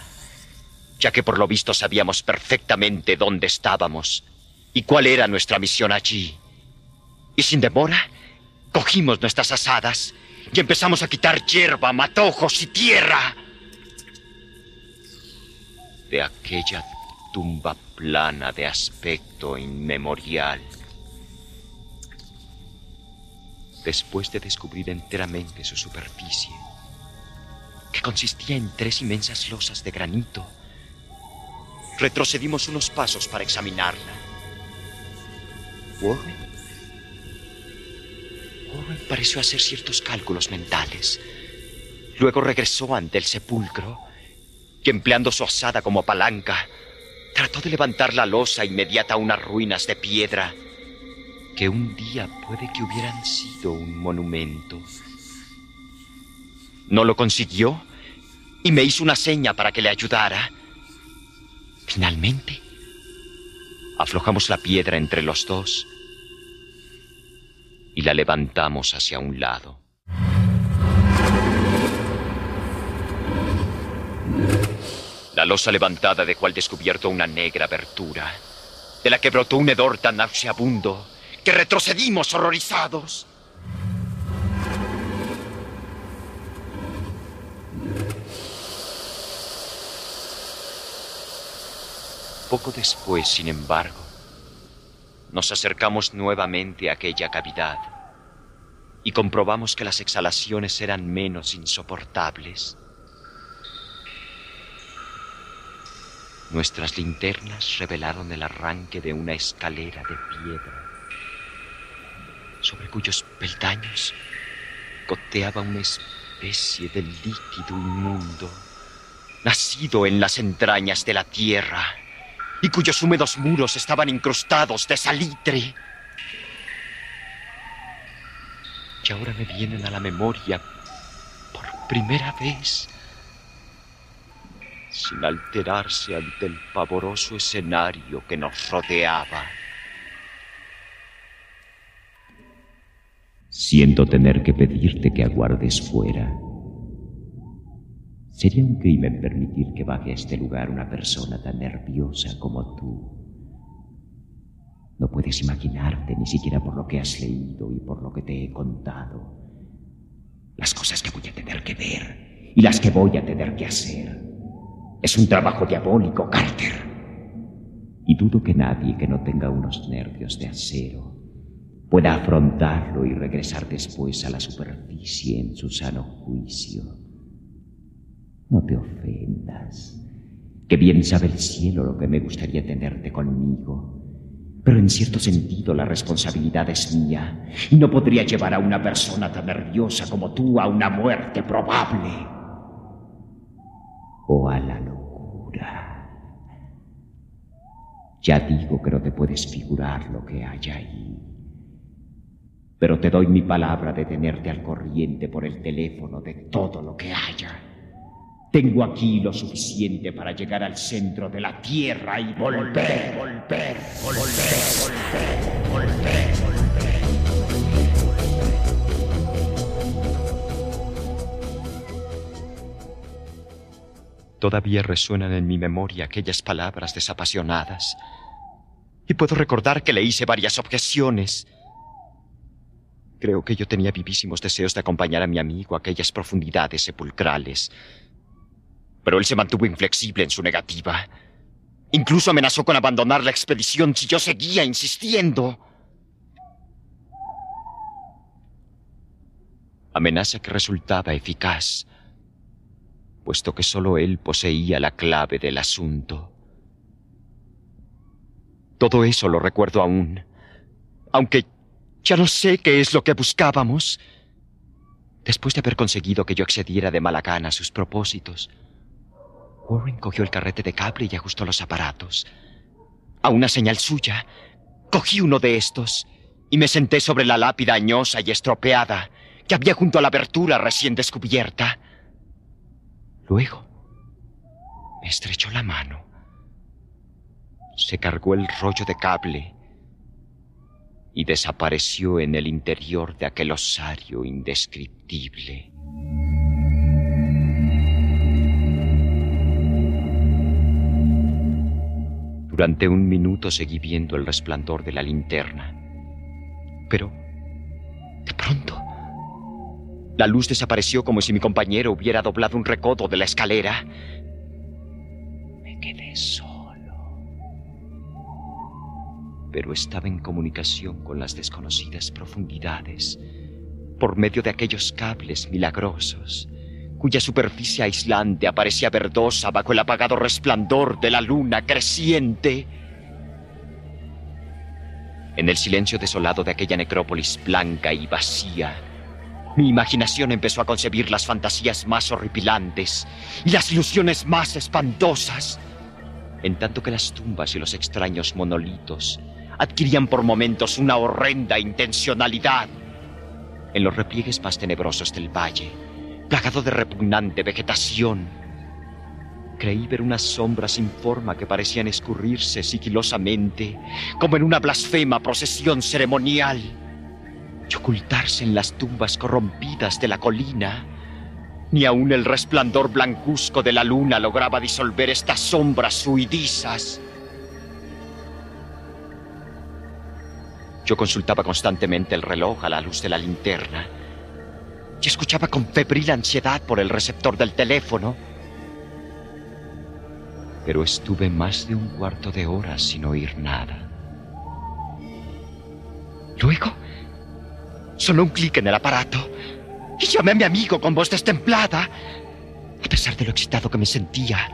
ya que por lo visto sabíamos perfectamente dónde estábamos y cuál era nuestra misión allí. Y sin demora, cogimos nuestras asadas y empezamos a quitar hierba, matojos y tierra de aquella tumba plana de aspecto inmemorial. Después de descubrir enteramente su superficie, que consistía en tres inmensas losas de granito, Retrocedimos unos pasos para examinarla. Warren. Warren pareció hacer ciertos cálculos mentales. Luego regresó ante el sepulcro y empleando su asada como palanca, trató de levantar la losa inmediata a unas ruinas de piedra que un día puede que hubieran sido un monumento. No lo consiguió y me hizo una seña para que le ayudara. Finalmente, aflojamos la piedra entre los dos y la levantamos hacia un lado. La losa levantada dejó al descubierto una negra abertura, de la que brotó un hedor tan nauseabundo que retrocedimos horrorizados. Poco después, sin embargo, nos acercamos nuevamente a aquella cavidad y comprobamos que las exhalaciones eran menos insoportables. Nuestras linternas revelaron el arranque de una escalera de piedra, sobre cuyos peldaños goteaba una especie de líquido inmundo, nacido en las entrañas de la tierra y cuyos húmedos muros estaban incrustados de salitre. Y ahora me vienen a la memoria por primera vez, sin alterarse ante el pavoroso escenario que nos rodeaba. Siento tener que pedirte que aguardes fuera Sería un crimen permitir que baje a este lugar una persona tan nerviosa como tú. No puedes imaginarte, ni siquiera por lo que has leído y por lo que te he contado, las cosas que voy a tener que ver y las que voy a tener que hacer. Es un trabajo diabólico, Carter. Y dudo que nadie que no tenga unos nervios de acero pueda afrontarlo y regresar después a la superficie en su sano juicio. No te ofendas, que bien sabe el cielo lo que me gustaría tenerte conmigo. Pero en cierto sentido la responsabilidad es mía y no podría llevar a una persona tan nerviosa como tú a una muerte probable o a la locura. Ya digo que no te puedes figurar lo que hay ahí. Pero te doy mi palabra de tenerte al corriente por el teléfono de todo lo que haya Tengo aquí lo suficiente para llegar al centro de la Tierra y volver, volver, volver, volver, volver, volver. Todavía resuenan en mi memoria aquellas palabras desapasionadas. Y puedo recordar que le hice varias objeciones. Creo que yo tenía vivísimos deseos de acompañar a mi amigo a aquellas profundidades sepulcrales. Pero él se mantuvo inflexible en su negativa. Incluso amenazó con abandonar la expedición si yo seguía insistiendo. Amenaza que resultaba eficaz puesto que solo él poseía la clave del asunto. Todo eso lo recuerdo aún, aunque ya no sé qué es lo que buscábamos. Después de haber conseguido que yo accediera de mala gana a sus propósitos, Warren cogió el carrete de cable y ajustó los aparatos. A una señal suya, cogí uno de estos y me senté sobre la lápida añosa y estropeada que había junto a la abertura recién descubierta. Luego, me estrechó la mano. Se cargó el rollo de cable y desapareció en el interior de aquel osario indescriptible. Durante un minuto seguí viendo el resplandor de la linterna. Pero, de pronto, la luz desapareció como si mi compañero hubiera doblado un recodo de la escalera. Me quedé solo. Pero estaba en comunicación con las desconocidas profundidades por medio de aquellos cables milagrosos cuya superficie aislante aparecía verdosa bajo el apagado resplandor de la luna creciente. En el silencio desolado de aquella necrópolis blanca y vacía, mi imaginación empezó a concebir las fantasías más horripilantes y las ilusiones más espantosas, en tanto que las tumbas y los extraños monolitos adquirían por momentos una horrenda intencionalidad. En los repliegues más tenebrosos del valle, plagado de repugnante vegetación, creí ver unas sombras sin forma que parecían escurrirse sigilosamente, como en una blasfema procesión ceremonial y ocultarse en las tumbas corrompidas de la colina. Ni aun el resplandor blancuzco de la luna lograba disolver estas sombras huidizas. Yo consultaba constantemente el reloj a la luz de la linterna y escuchaba con febril ansiedad por el receptor del teléfono. Pero estuve más de un cuarto de hora sin oír nada. Luego Sonó un clic en el aparato y llamé a mi amigo con voz destemplada. A pesar de lo excitado que me sentía,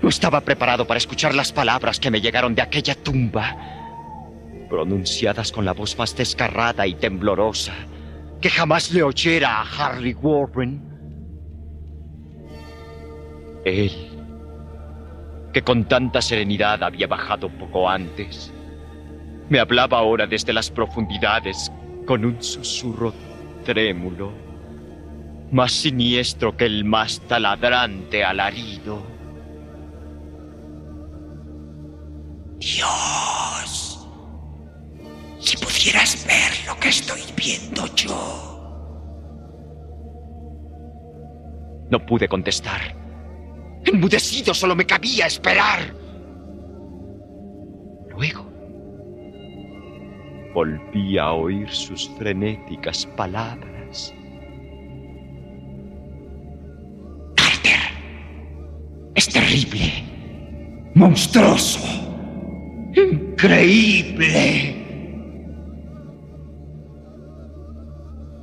no estaba preparado para escuchar las palabras que me llegaron de aquella tumba, pronunciadas con la voz más desgarrada y temblorosa que jamás le oyera a Harry Warren. Él, que con tanta serenidad había bajado poco antes, me hablaba ahora desde las profundidades con un susurro trémulo, más siniestro que el más taladrante alarido. Dios, si pudieras ver lo que estoy viendo yo. No pude contestar. Enmudecido solo me cabía esperar. Luego Volví a oír sus frenéticas palabras. Carter, es terrible, monstruoso, increíble.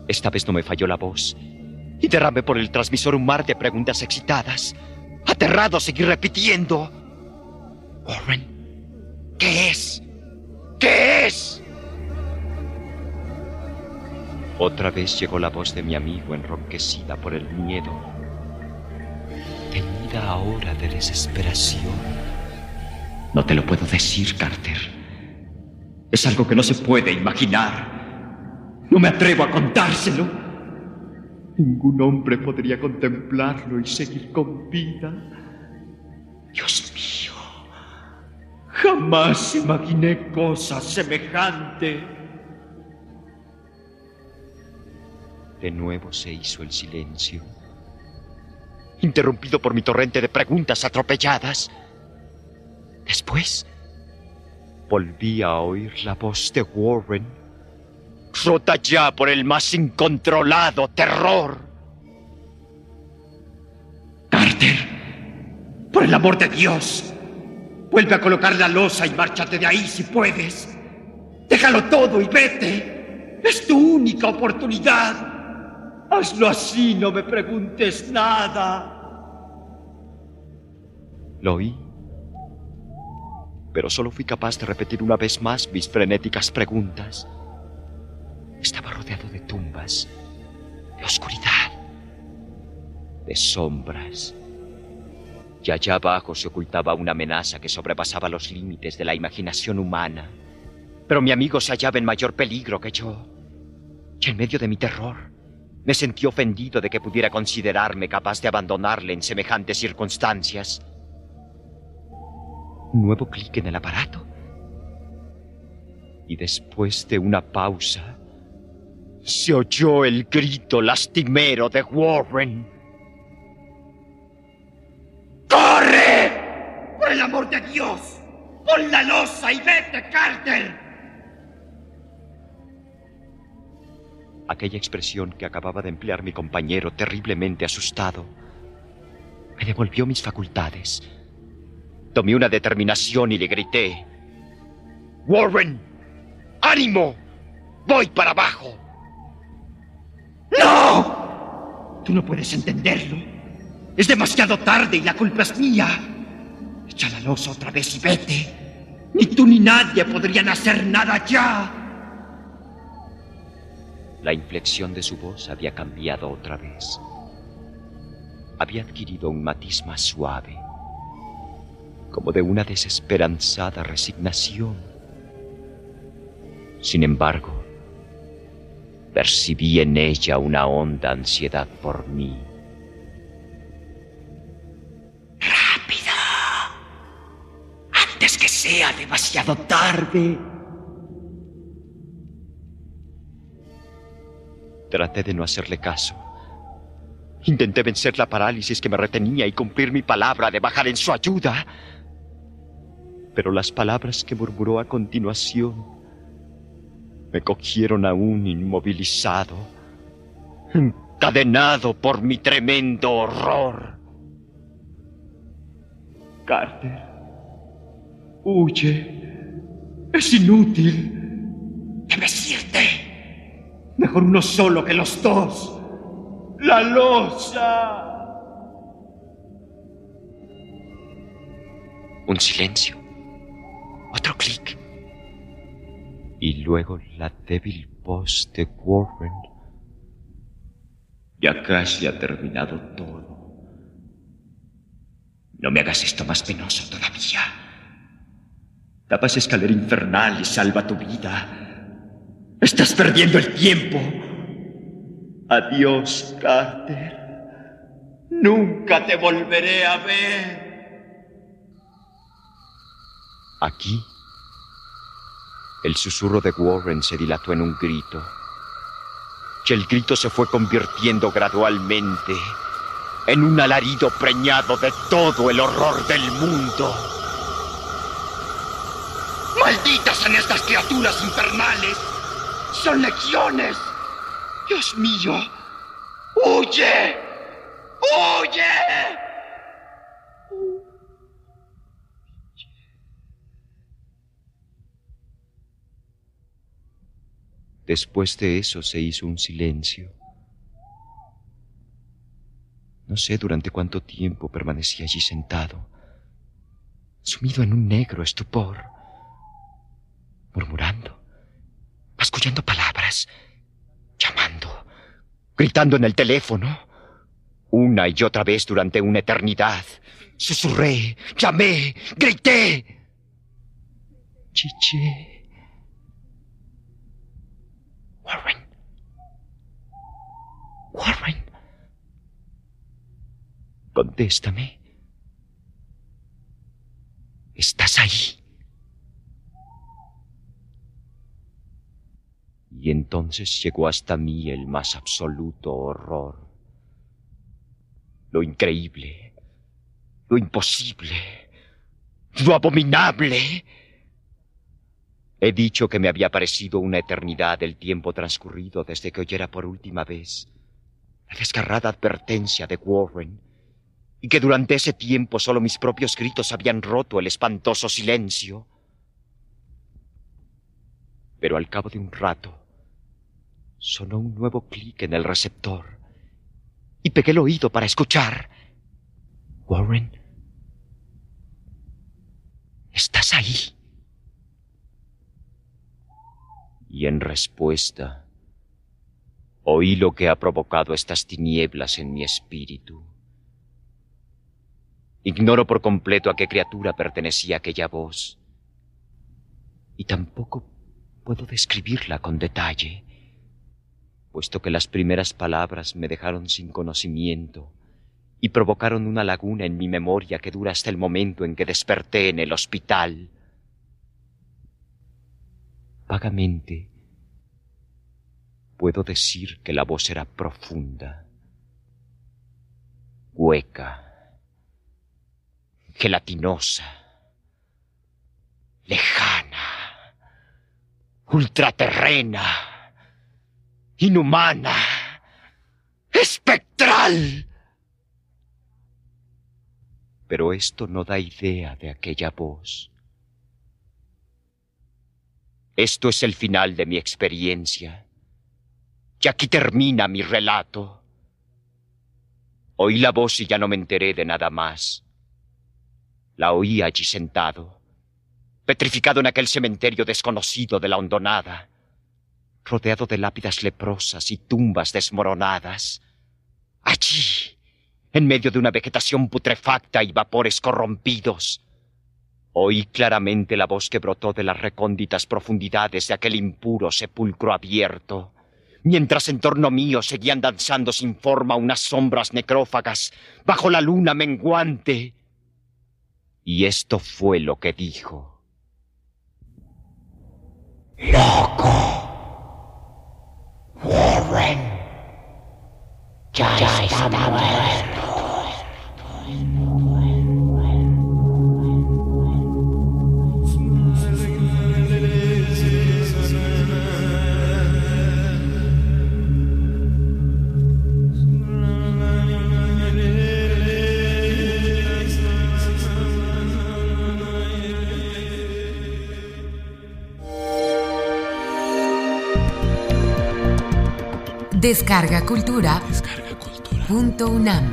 Esta vez no me falló la voz y derramé por el transmisor un mar de preguntas excitadas. Aterrado seguí repitiendo. Warren, ¿qué es? ¿Qué es? Otra vez llegó la voz de mi amigo enronquecida por el miedo, teñida ahora de desesperación. No te lo puedo decir, Carter. Es algo que no se puede imaginar. No me atrevo a contárselo. Ningún hombre podría contemplarlo y seguir con vida. Dios mío, jamás imaginé cosa semejante. De nuevo se hizo el silencio, interrumpido por mi torrente de preguntas atropelladas. Después, volví a oír la voz de Warren, rota ya por el más incontrolado terror. Carter, por el amor de Dios, vuelve a colocar la losa y márchate de ahí si puedes. Déjalo todo y vete. Es tu única oportunidad. Hazlo así, no me preguntes nada. Lo oí, pero solo fui capaz de repetir una vez más mis frenéticas preguntas. Estaba rodeado de tumbas, de oscuridad, de sombras. Y allá abajo se ocultaba una amenaza que sobrepasaba los límites de la imaginación humana. Pero mi amigo se hallaba en mayor peligro que yo. Y en medio de mi terror, me sentí ofendido de que pudiera considerarme capaz de abandonarle en semejantes circunstancias. Un nuevo clic en el aparato. Y después de una pausa, se oyó el grito lastimero de Warren. ¡Corre! ¡Por el amor de Dios! ¡Pon la losa y vete, Carter! Aquella expresión que acababa de emplear mi compañero, terriblemente asustado, me devolvió mis facultades. Tomé una determinación y le grité. Warren, ánimo, voy para abajo. ¡No! Tú no puedes entenderlo. Es demasiado tarde y la culpa es mía. Echa la losa otra vez y vete. Ni tú ni nadie podrían hacer nada ya. La inflexión de su voz había cambiado otra vez. Había adquirido un matiz más suave, como de una desesperanzada resignación. Sin embargo, percibí en ella una honda ansiedad por mí. ¡Rápido! Antes que sea demasiado tarde. Traté de no hacerle caso. Intenté vencer la parálisis que me retenía y cumplir mi palabra de bajar en su ayuda. Pero las palabras que murmuró a continuación me cogieron aún inmovilizado, encadenado por mi tremendo horror. Carter, huye. Es inútil. Debes irte. Mejor uno solo que los dos. La losa. Un silencio. Otro clic. Y luego la débil voz de Warren. Ya casi ha terminado todo. No me hagas esto más penoso todavía. Tapa esa escalera infernal y salva tu vida. Estás perdiendo el tiempo. Adiós, Carter. Nunca te volveré a ver. Aquí, el susurro de Warren se dilató en un grito. Y el grito se fue convirtiendo gradualmente en un alarido preñado de todo el horror del mundo. ¡Malditas son estas criaturas infernales! ¡Son legiones! ¡Dios mío! ¡Huye! ¡Huye! Después de eso se hizo un silencio. No sé durante cuánto tiempo permanecí allí sentado, sumido en un negro estupor, murmurando, mascullando palabras, llamando, gritando en el teléfono. Una y otra vez durante una eternidad. Susurré, llamé, grité. Chiche. Warren. Warren. Contéstame. Entonces llegó hasta mí el más absoluto horror. Lo increíble, lo imposible, lo abominable. He dicho que me había parecido una eternidad el tiempo transcurrido desde que oyera por última vez la desgarrada advertencia de Warren y que durante ese tiempo solo mis propios gritos habían roto el espantoso silencio. Pero al cabo de un rato sonó un nuevo clic en el receptor y pegué el oído para escuchar. Warren, ¿estás ahí? Y en respuesta, oí lo que ha provocado estas tinieblas en mi espíritu. Ignoro por completo a qué criatura pertenecía aquella voz, y tampoco puedo describirla con detalle, puesto que las primeras palabras me dejaron sin conocimiento y provocaron una laguna en mi memoria que dura hasta el momento en que desperté en el hospital. Vagamente puedo decir que la voz era profunda, hueca, gelatinosa, lejana, ultraterrena, inhumana, espectral. Pero esto no da idea de aquella voz. Esto es el final de mi experiencia. Y aquí termina mi relato. Oí la voz y ya no me enteré de nada más. La oí allí sentado, petrificado en aquel cementerio desconocido de la hondonada, rodeado de lápidas leprosas y tumbas desmoronadas. Allí, en medio de una vegetación putrefacta y vapores corrompidos, Oí claramente la voz que brotó de las recónditas profundidades de aquel impuro sepulcro abierto, mientras en torno mío seguían danzando sin forma unas sombras necrófagas bajo la luna menguante. Y esto fue lo que dijo. Loco. Warren. Ya, está, Descarga Cultura. Descarga cultura. Punto UNAM.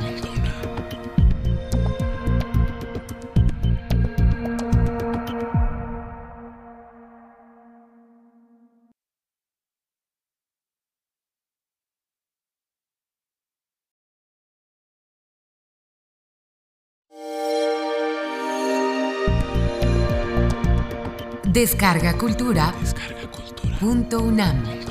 Descarga Cultura. Descarga cultura. Punto UNAM.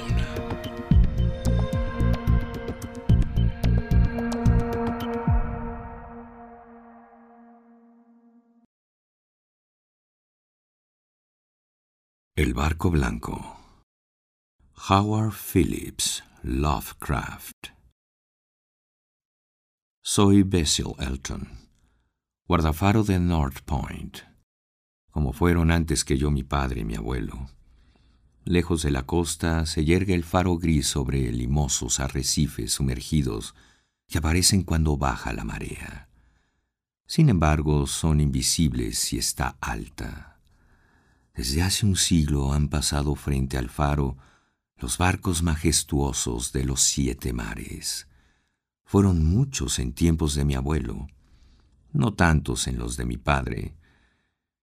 El barco blanco. Howard Phillips Lovecraft. Soy Basil Elton, guardafaro de North Point, como fueron antes que yo mi padre y mi abuelo. Lejos de la costa se yergue el faro gris sobre limosos arrecifes sumergidos que aparecen cuando baja la marea. Sin embargo, son invisibles si está alta. Desde hace un siglo han pasado frente al faro los barcos majestuosos de los siete mares. Fueron muchos en tiempos de mi abuelo, no tantos en los de mi padre,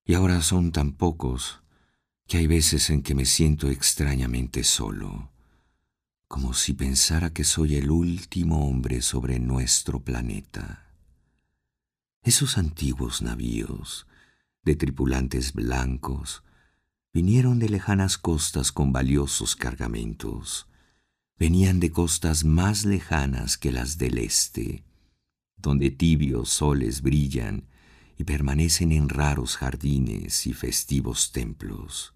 y ahora son tan pocos que hay veces en que me siento extrañamente solo, como si pensara que soy el último hombre sobre nuestro planeta. Esos antiguos navíos, de tripulantes blancos, vinieron de lejanas costas con valiosos cargamentos. Venían de costas más lejanas que las del este, donde tibios soles brillan y permanecen en raros jardines y festivos templos.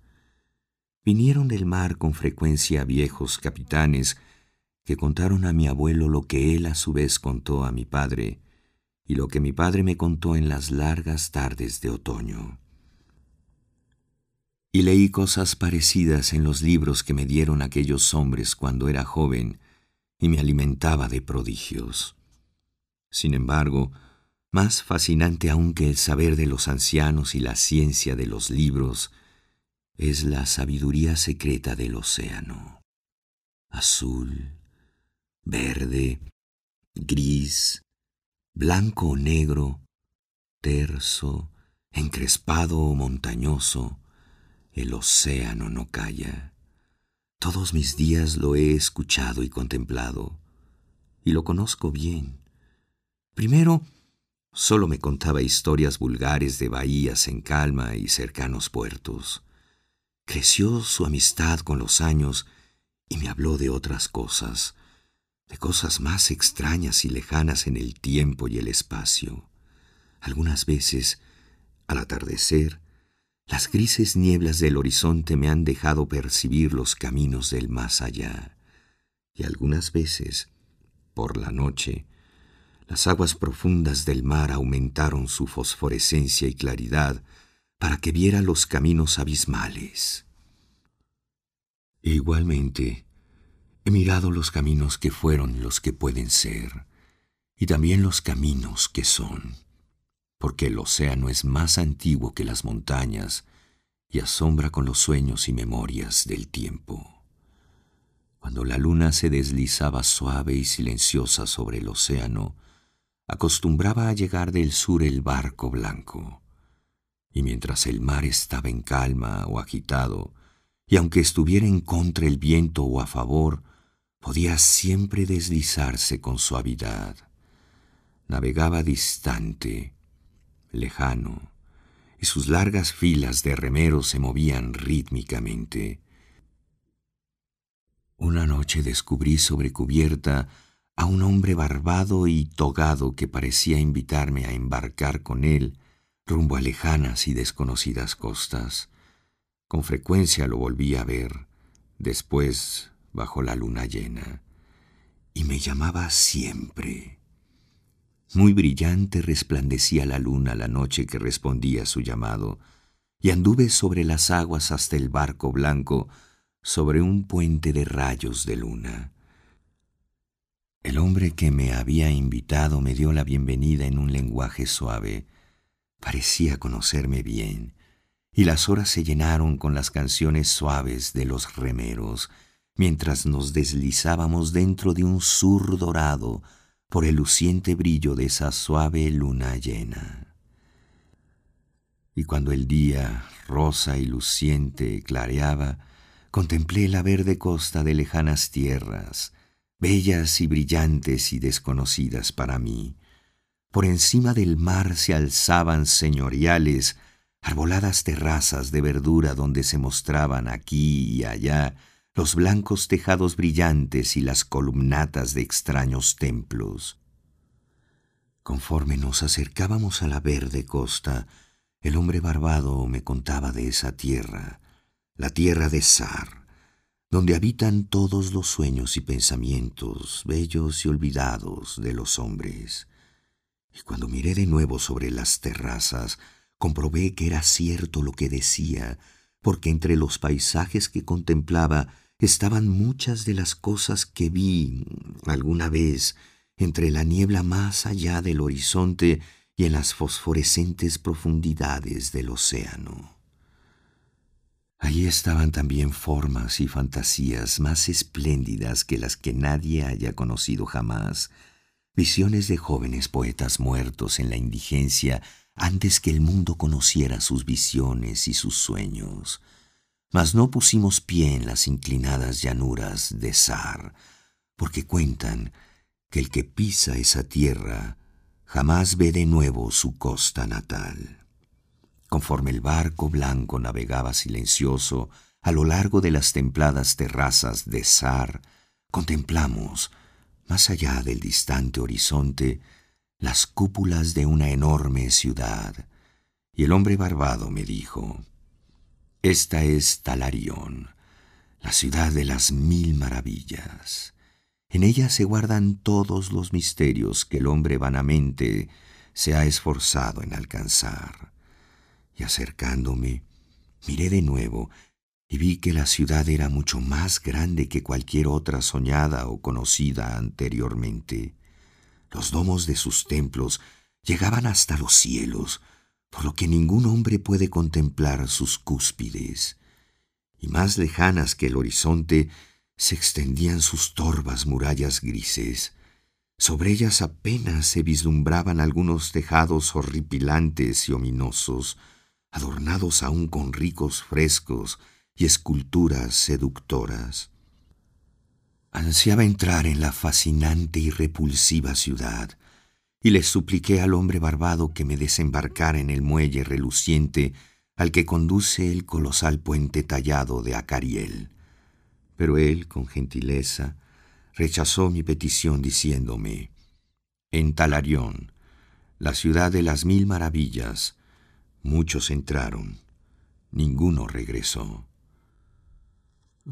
Vinieron del mar con frecuencia viejos capitanes que contaron a mi abuelo lo que él a su vez contó a mi padre y lo que mi padre me contó en las largas tardes de otoño. Y leí cosas parecidas en los libros que me dieron aquellos hombres cuando era joven y me alimentaba de prodigios. Sin embargo, más fascinante aún que el saber de los ancianos y la ciencia de los libros, es la sabiduría secreta del océano. Azul, verde, gris, blanco o negro, terso, encrespado o montañoso, el océano no calla. Todos mis días lo he escuchado y contemplado, y lo conozco bien. Primero, Solo me contaba historias vulgares de bahías en calma y cercanos puertos. Creció su amistad con los años y me habló de otras cosas, de cosas más extrañas y lejanas en el tiempo y el espacio. Algunas veces, al atardecer, las grises nieblas del horizonte me han dejado percibir los caminos del más allá, y algunas veces, por la noche, las aguas profundas del mar aumentaron su fosforescencia y claridad para que viera los caminos abismales. E igualmente, he mirado los caminos que fueron los que pueden ser, y también los caminos que son, porque el océano es más antiguo que las montañas y asombra con los sueños y memorias del tiempo. Cuando la luna se deslizaba suave y silenciosa sobre el océano, acostumbraba a llegar del sur el barco blanco, y mientras el mar estaba en calma o agitado, y aunque estuviera en contra el viento o a favor, podía siempre deslizarse con suavidad. Navegaba distante, lejano, y sus largas filas de remeros se movían rítmicamente. Una noche descubrí sobre cubierta a un hombre barbado y togado que parecía invitarme a embarcar con él rumbo a lejanas y desconocidas costas. Con frecuencia lo volví a ver, después bajo la luna llena, y me llamaba siempre. Muy brillante resplandecía la luna la noche que respondía a su llamado, y anduve sobre las aguas hasta el barco blanco, sobre un puente de rayos de luna. El hombre que me había invitado me dio la bienvenida en un lenguaje suave. Parecía conocerme bien, y las horas se llenaron con las canciones suaves de los remeros, mientras nos deslizábamos dentro de un sur dorado por el luciente brillo de esa suave luna llena. Y cuando el día, rosa y luciente, clareaba, contemplé la verde costa de lejanas tierras, bellas y brillantes y desconocidas para mí. Por encima del mar se alzaban señoriales, arboladas terrazas de verdura donde se mostraban aquí y allá los blancos tejados brillantes y las columnatas de extraños templos. Conforme nos acercábamos a la verde costa, el hombre barbado me contaba de esa tierra, la tierra de Sar, donde habitan todos los sueños y pensamientos bellos y olvidados de los hombres. Y cuando miré de nuevo sobre las terrazas, comprobé que era cierto lo que decía, porque entre los paisajes que contemplaba estaban muchas de las cosas que vi alguna vez entre la niebla más allá del horizonte y en las fosforescentes profundidades del océano. Allí estaban también formas y fantasías más espléndidas que las que nadie haya conocido jamás, visiones de jóvenes poetas muertos en la indigencia antes que el mundo conociera sus visiones y sus sueños. Mas no pusimos pie en las inclinadas llanuras de Sar, porque cuentan que el que pisa esa tierra jamás ve de nuevo su costa natal. Conforme el barco blanco navegaba silencioso a lo largo de las templadas terrazas de Sar, contemplamos, más allá del distante horizonte, las cúpulas de una enorme ciudad. Y el hombre barbado me dijo, Esta es Talarión, la ciudad de las mil maravillas. En ella se guardan todos los misterios que el hombre vanamente se ha esforzado en alcanzar. Y acercándome, miré de nuevo y vi que la ciudad era mucho más grande que cualquier otra soñada o conocida anteriormente. Los domos de sus templos llegaban hasta los cielos, por lo que ningún hombre puede contemplar sus cúspides. Y más lejanas que el horizonte se extendían sus torvas murallas grises. Sobre ellas apenas se vislumbraban algunos tejados horripilantes y ominosos, adornados aún con ricos frescos y esculturas seductoras. Ansiaba entrar en la fascinante y repulsiva ciudad, y le supliqué al hombre barbado que me desembarcara en el muelle reluciente al que conduce el colosal puente tallado de Acariel. Pero él, con gentileza, rechazó mi petición diciéndome, En Talarión, la ciudad de las mil maravillas, muchos entraron, ninguno regresó.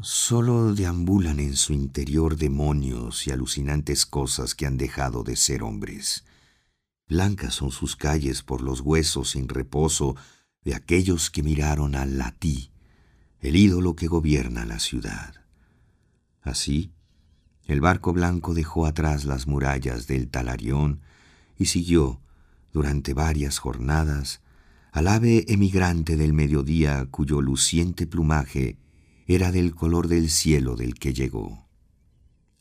Solo deambulan en su interior demonios y alucinantes cosas que han dejado de ser hombres. Blancas son sus calles por los huesos sin reposo de aquellos que miraron al Latí, el ídolo que gobierna la ciudad. Así, el barco blanco dejó atrás las murallas del Talarión y siguió, durante varias jornadas, al ave emigrante del mediodía cuyo luciente plumaje era del color del cielo del que llegó.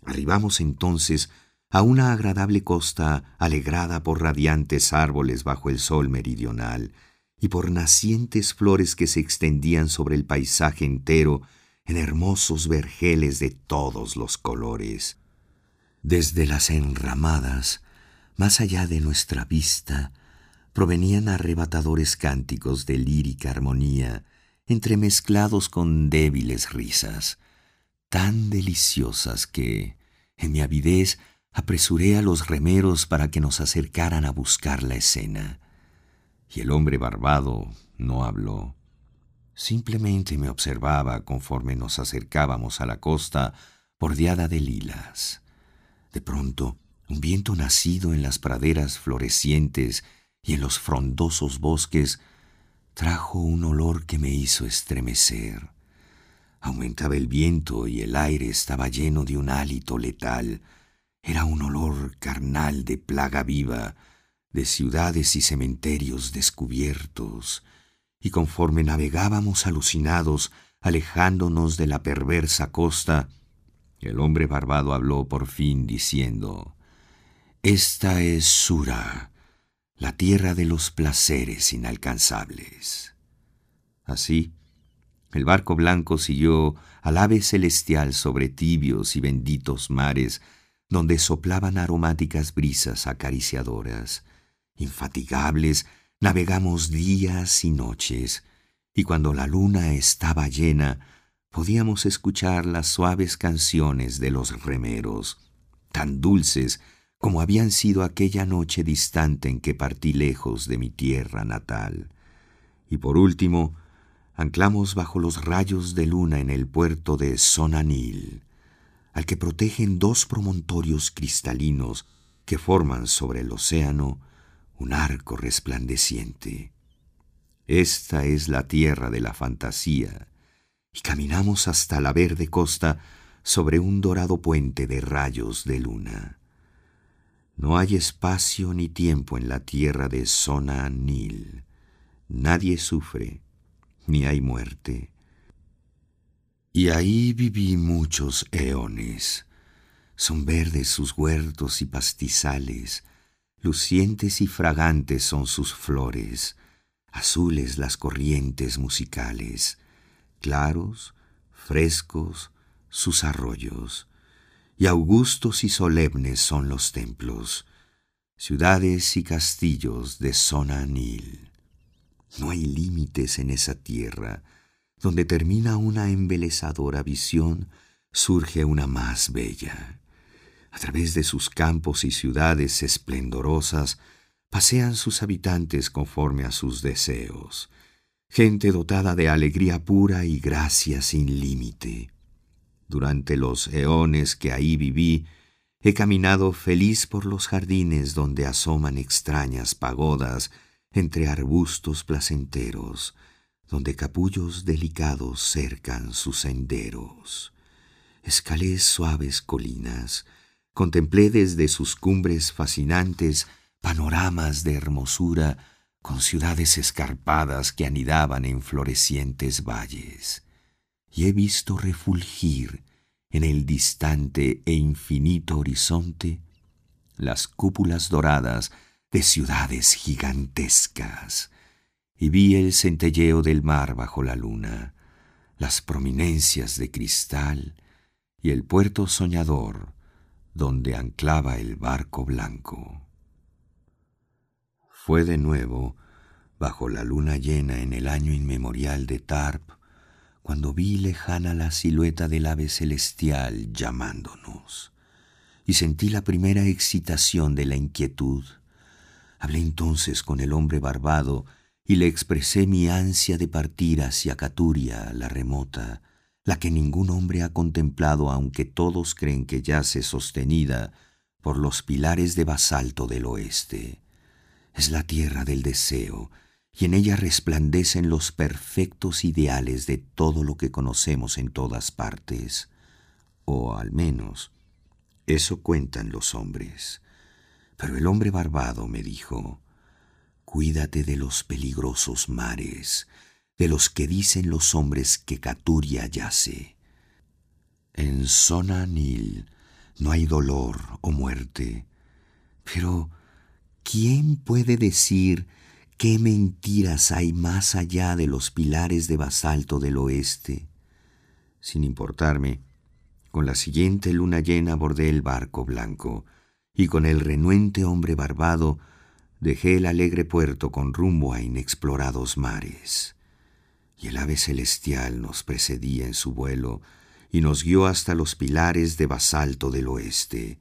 Arribamos entonces a una agradable costa alegrada por radiantes árboles bajo el sol meridional y por nacientes flores que se extendían sobre el paisaje entero en hermosos vergeles de todos los colores. Desde las enramadas, más allá de nuestra vista, provenían arrebatadores cánticos de lírica armonía entremezclados con débiles risas, tan deliciosas que, en mi avidez, apresuré a los remeros para que nos acercaran a buscar la escena. Y el hombre barbado no habló. Simplemente me observaba conforme nos acercábamos a la costa bordeada de lilas. De pronto, un viento nacido en las praderas florecientes y en los frondosos bosques trajo un olor que me hizo estremecer. Aumentaba el viento y el aire estaba lleno de un hálito letal. Era un olor carnal de plaga viva, de ciudades y cementerios descubiertos. Y conforme navegábamos alucinados, alejándonos de la perversa costa, el hombre barbado habló por fin diciendo, Esta es Sura, la tierra de los placeres inalcanzables. Así, el barco blanco siguió al ave celestial sobre tibios y benditos mares, donde soplaban aromáticas brisas acariciadoras. Infatigables, navegamos días y noches, y cuando la luna estaba llena, podíamos escuchar las suaves canciones de los remeros, tan dulces como habían sido aquella noche distante en que partí lejos de mi tierra natal. Y por último, anclamos bajo los rayos de luna en el puerto de Sonanil, al que protegen dos promontorios cristalinos que forman sobre el océano un arco resplandeciente. Esta es la tierra de la fantasía, y caminamos hasta la verde costa sobre un dorado puente de rayos de luna. No hay espacio ni tiempo en la tierra de Sona Nil. Nadie sufre, ni hay muerte. Y ahí viví muchos eones. Son verdes sus huertos y pastizales, lucientes y fragantes son sus flores, azules las corrientes musicales, claros, frescos sus arroyos. Y augustos y solemnes son los templos, ciudades y castillos de zona Nil. No hay límites en esa tierra, donde termina una embelezadora visión, surge una más bella. A través de sus campos y ciudades esplendorosas pasean sus habitantes conforme a sus deseos, gente dotada de alegría pura y gracia sin límite. Durante los eones que ahí viví, he caminado feliz por los jardines donde asoman extrañas pagodas entre arbustos placenteros, donde capullos delicados cercan sus senderos. Escalé suaves colinas, contemplé desde sus cumbres fascinantes panoramas de hermosura con ciudades escarpadas que anidaban en florecientes valles, y he visto refulgir en el distante e infinito horizonte las cúpulas doradas de ciudades gigantescas, y vi el centelleo del mar bajo la luna, las prominencias de cristal y el puerto soñador donde anclaba el barco blanco. Fue de nuevo, bajo la luna llena en el año inmemorial de Tarp, cuando vi lejana la silueta del ave celestial llamándonos, y sentí la primera excitación de la inquietud. Hablé entonces con el hombre barbado y le expresé mi ansia de partir hacia Caturia, la remota, la que ningún hombre ha contemplado aunque todos creen que yace sostenida por los pilares de basalto del oeste. Es la tierra del deseo, y en ella resplandecen los perfectos ideales de todo lo que conocemos en todas partes, o al menos eso cuentan los hombres. Pero el hombre barbado me dijo, Cuídate de los peligrosos mares, de los que dicen los hombres que Caturia yace. En Sonanil no hay dolor o muerte, pero ¿quién puede decir qué mentiras hay más allá de los pilares de basalto del oeste? Sin importarme, con la siguiente luna llena abordé el barco blanco, y con el renuente hombre barbado dejé el alegre puerto con rumbo a inexplorados mares. Y el ave celestial nos precedía en su vuelo y nos guió hasta los pilares de basalto del oeste.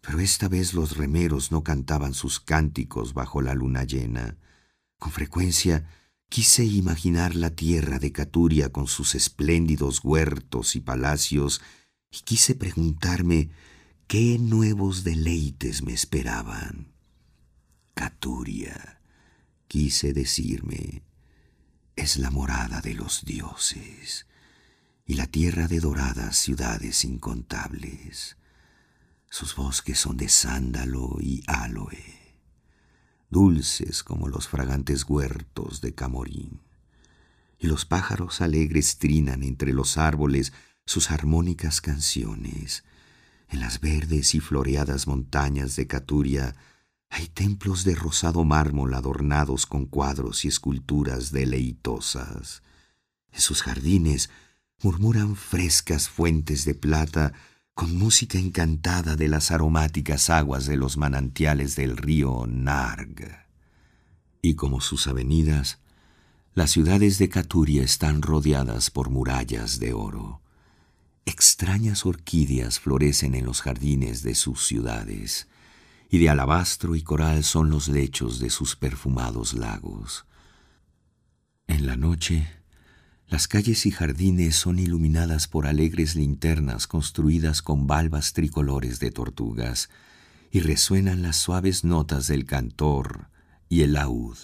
Pero esta vez los remeros no cantaban sus cánticos bajo la luna llena. Con frecuencia quise imaginar la tierra de Caturia con sus espléndidos huertos y palacios y quise preguntarme qué nuevos deleites me esperaban. Caturia, quise decirme, es la morada de los dioses y la tierra de doradas ciudades incontables. Sus bosques son de sándalo y aloe, dulces como los fragantes huertos de Camorín, y los pájaros alegres trinan entre los árboles sus armónicas canciones. En las verdes y floreadas montañas de Caturia hay templos de rosado mármol adornados con cuadros y esculturas deleitosas. En sus jardines murmuran frescas fuentes de plata con música encantada de las aromáticas aguas de los manantiales del río Narg. Y como sus avenidas, las ciudades de Caturia están rodeadas por murallas de oro. Extrañas orquídeas florecen en los jardines de sus ciudades y de alabastro y coral son los lechos de sus perfumados lagos. En la noche, las calles y jardines son iluminadas por alegres linternas construidas con balbas tricolores de tortugas, y resuenan las suaves notas del cantor y el laúd.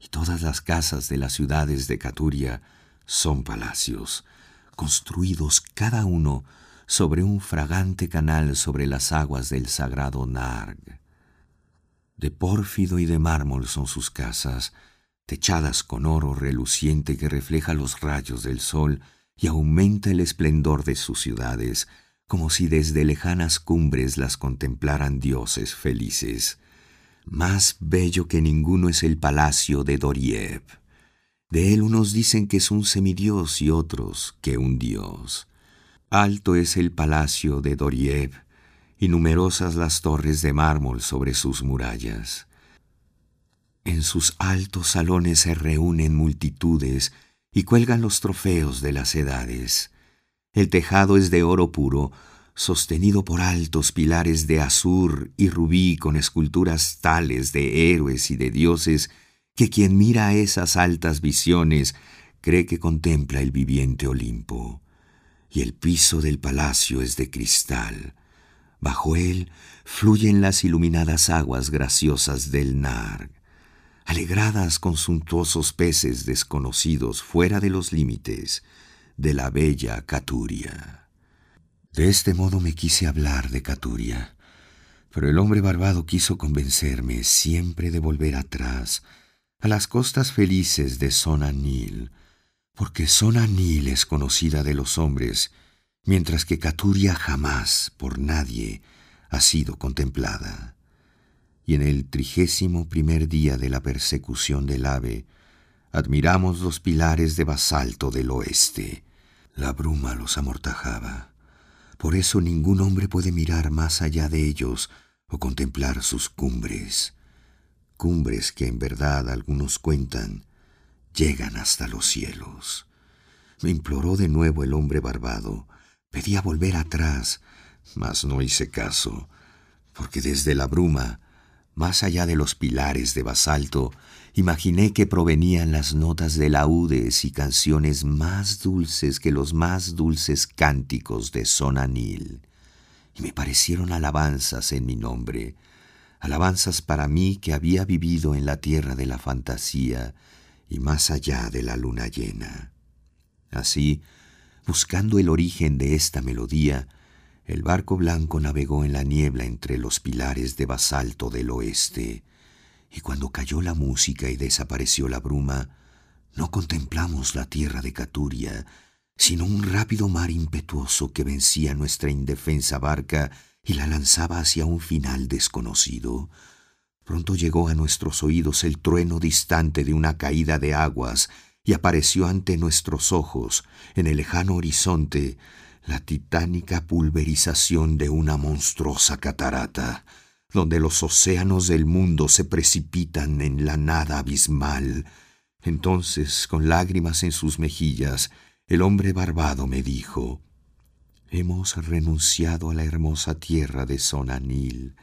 Y todas las casas de las ciudades de Caturia son palacios, construidos cada uno sobre un fragante canal sobre las aguas del sagrado Narg. De pórfido y de mármol son sus casas, techadas con oro reluciente que refleja los rayos del sol y aumenta el esplendor de sus ciudades, como si desde lejanas cumbres las contemplaran dioses felices. Más bello que ninguno es el palacio de Doriev. De él unos dicen que es un semidios y otros que un dios. Alto es el palacio de Doriev y numerosas las torres de mármol sobre sus murallas. En sus altos salones se reúnen multitudes y cuelgan los trofeos de las edades. El tejado es de oro puro, sostenido por altos pilares de azur y rubí con esculturas tales de héroes y de dioses, que quien mira esas altas visiones cree que contempla el viviente Olimpo. Y el piso del palacio es de cristal. Bajo él fluyen las iluminadas aguas graciosas del Narg, alegradas con suntuosos peces desconocidos fuera de los límites de la bella Caturia. De este modo me quise hablar de Caturia, pero el hombre barbado quiso convencerme siempre de volver atrás, a las costas felices de Sonanil, porque Sonanil es conocida de los hombres, mientras que Caturia jamás por nadie ha sido contemplada. Y en el trigésimo primer día de la persecución del ave, admiramos los pilares de basalto del oeste. La bruma los amortajaba. Por eso ningún hombre puede mirar más allá de ellos o contemplar sus cumbres cumbres que en verdad algunos cuentan llegan hasta los cielos. Me imploró de nuevo el hombre barbado. Pedía volver atrás, mas no hice caso, porque desde la bruma, más allá de los pilares de basalto, imaginé que provenían las notas de laúdes y canciones más dulces que los más dulces cánticos de Sonanil, y me parecieron alabanzas en mi nombre, alabanzas para mí que había vivido en la tierra de la fantasía y más allá de la luna llena. Así, buscando el origen de esta melodía, el barco blanco navegó en la niebla entre los pilares de basalto del oeste, y cuando cayó la música y desapareció la bruma, no contemplamos la tierra de Caturia, sino un rápido mar impetuoso que vencía nuestra indefensa barca y la lanzaba hacia un final desconocido. Pronto llegó a nuestros oídos el trueno distante de una caída de aguas y apareció ante nuestros ojos, en el lejano horizonte, la titánica pulverización de una monstruosa catarata, donde los océanos del mundo se precipitan en la nada abismal. Entonces, con lágrimas en sus mejillas, el hombre barbado me dijo, Hemos renunciado a la hermosa tierra de Sonanil.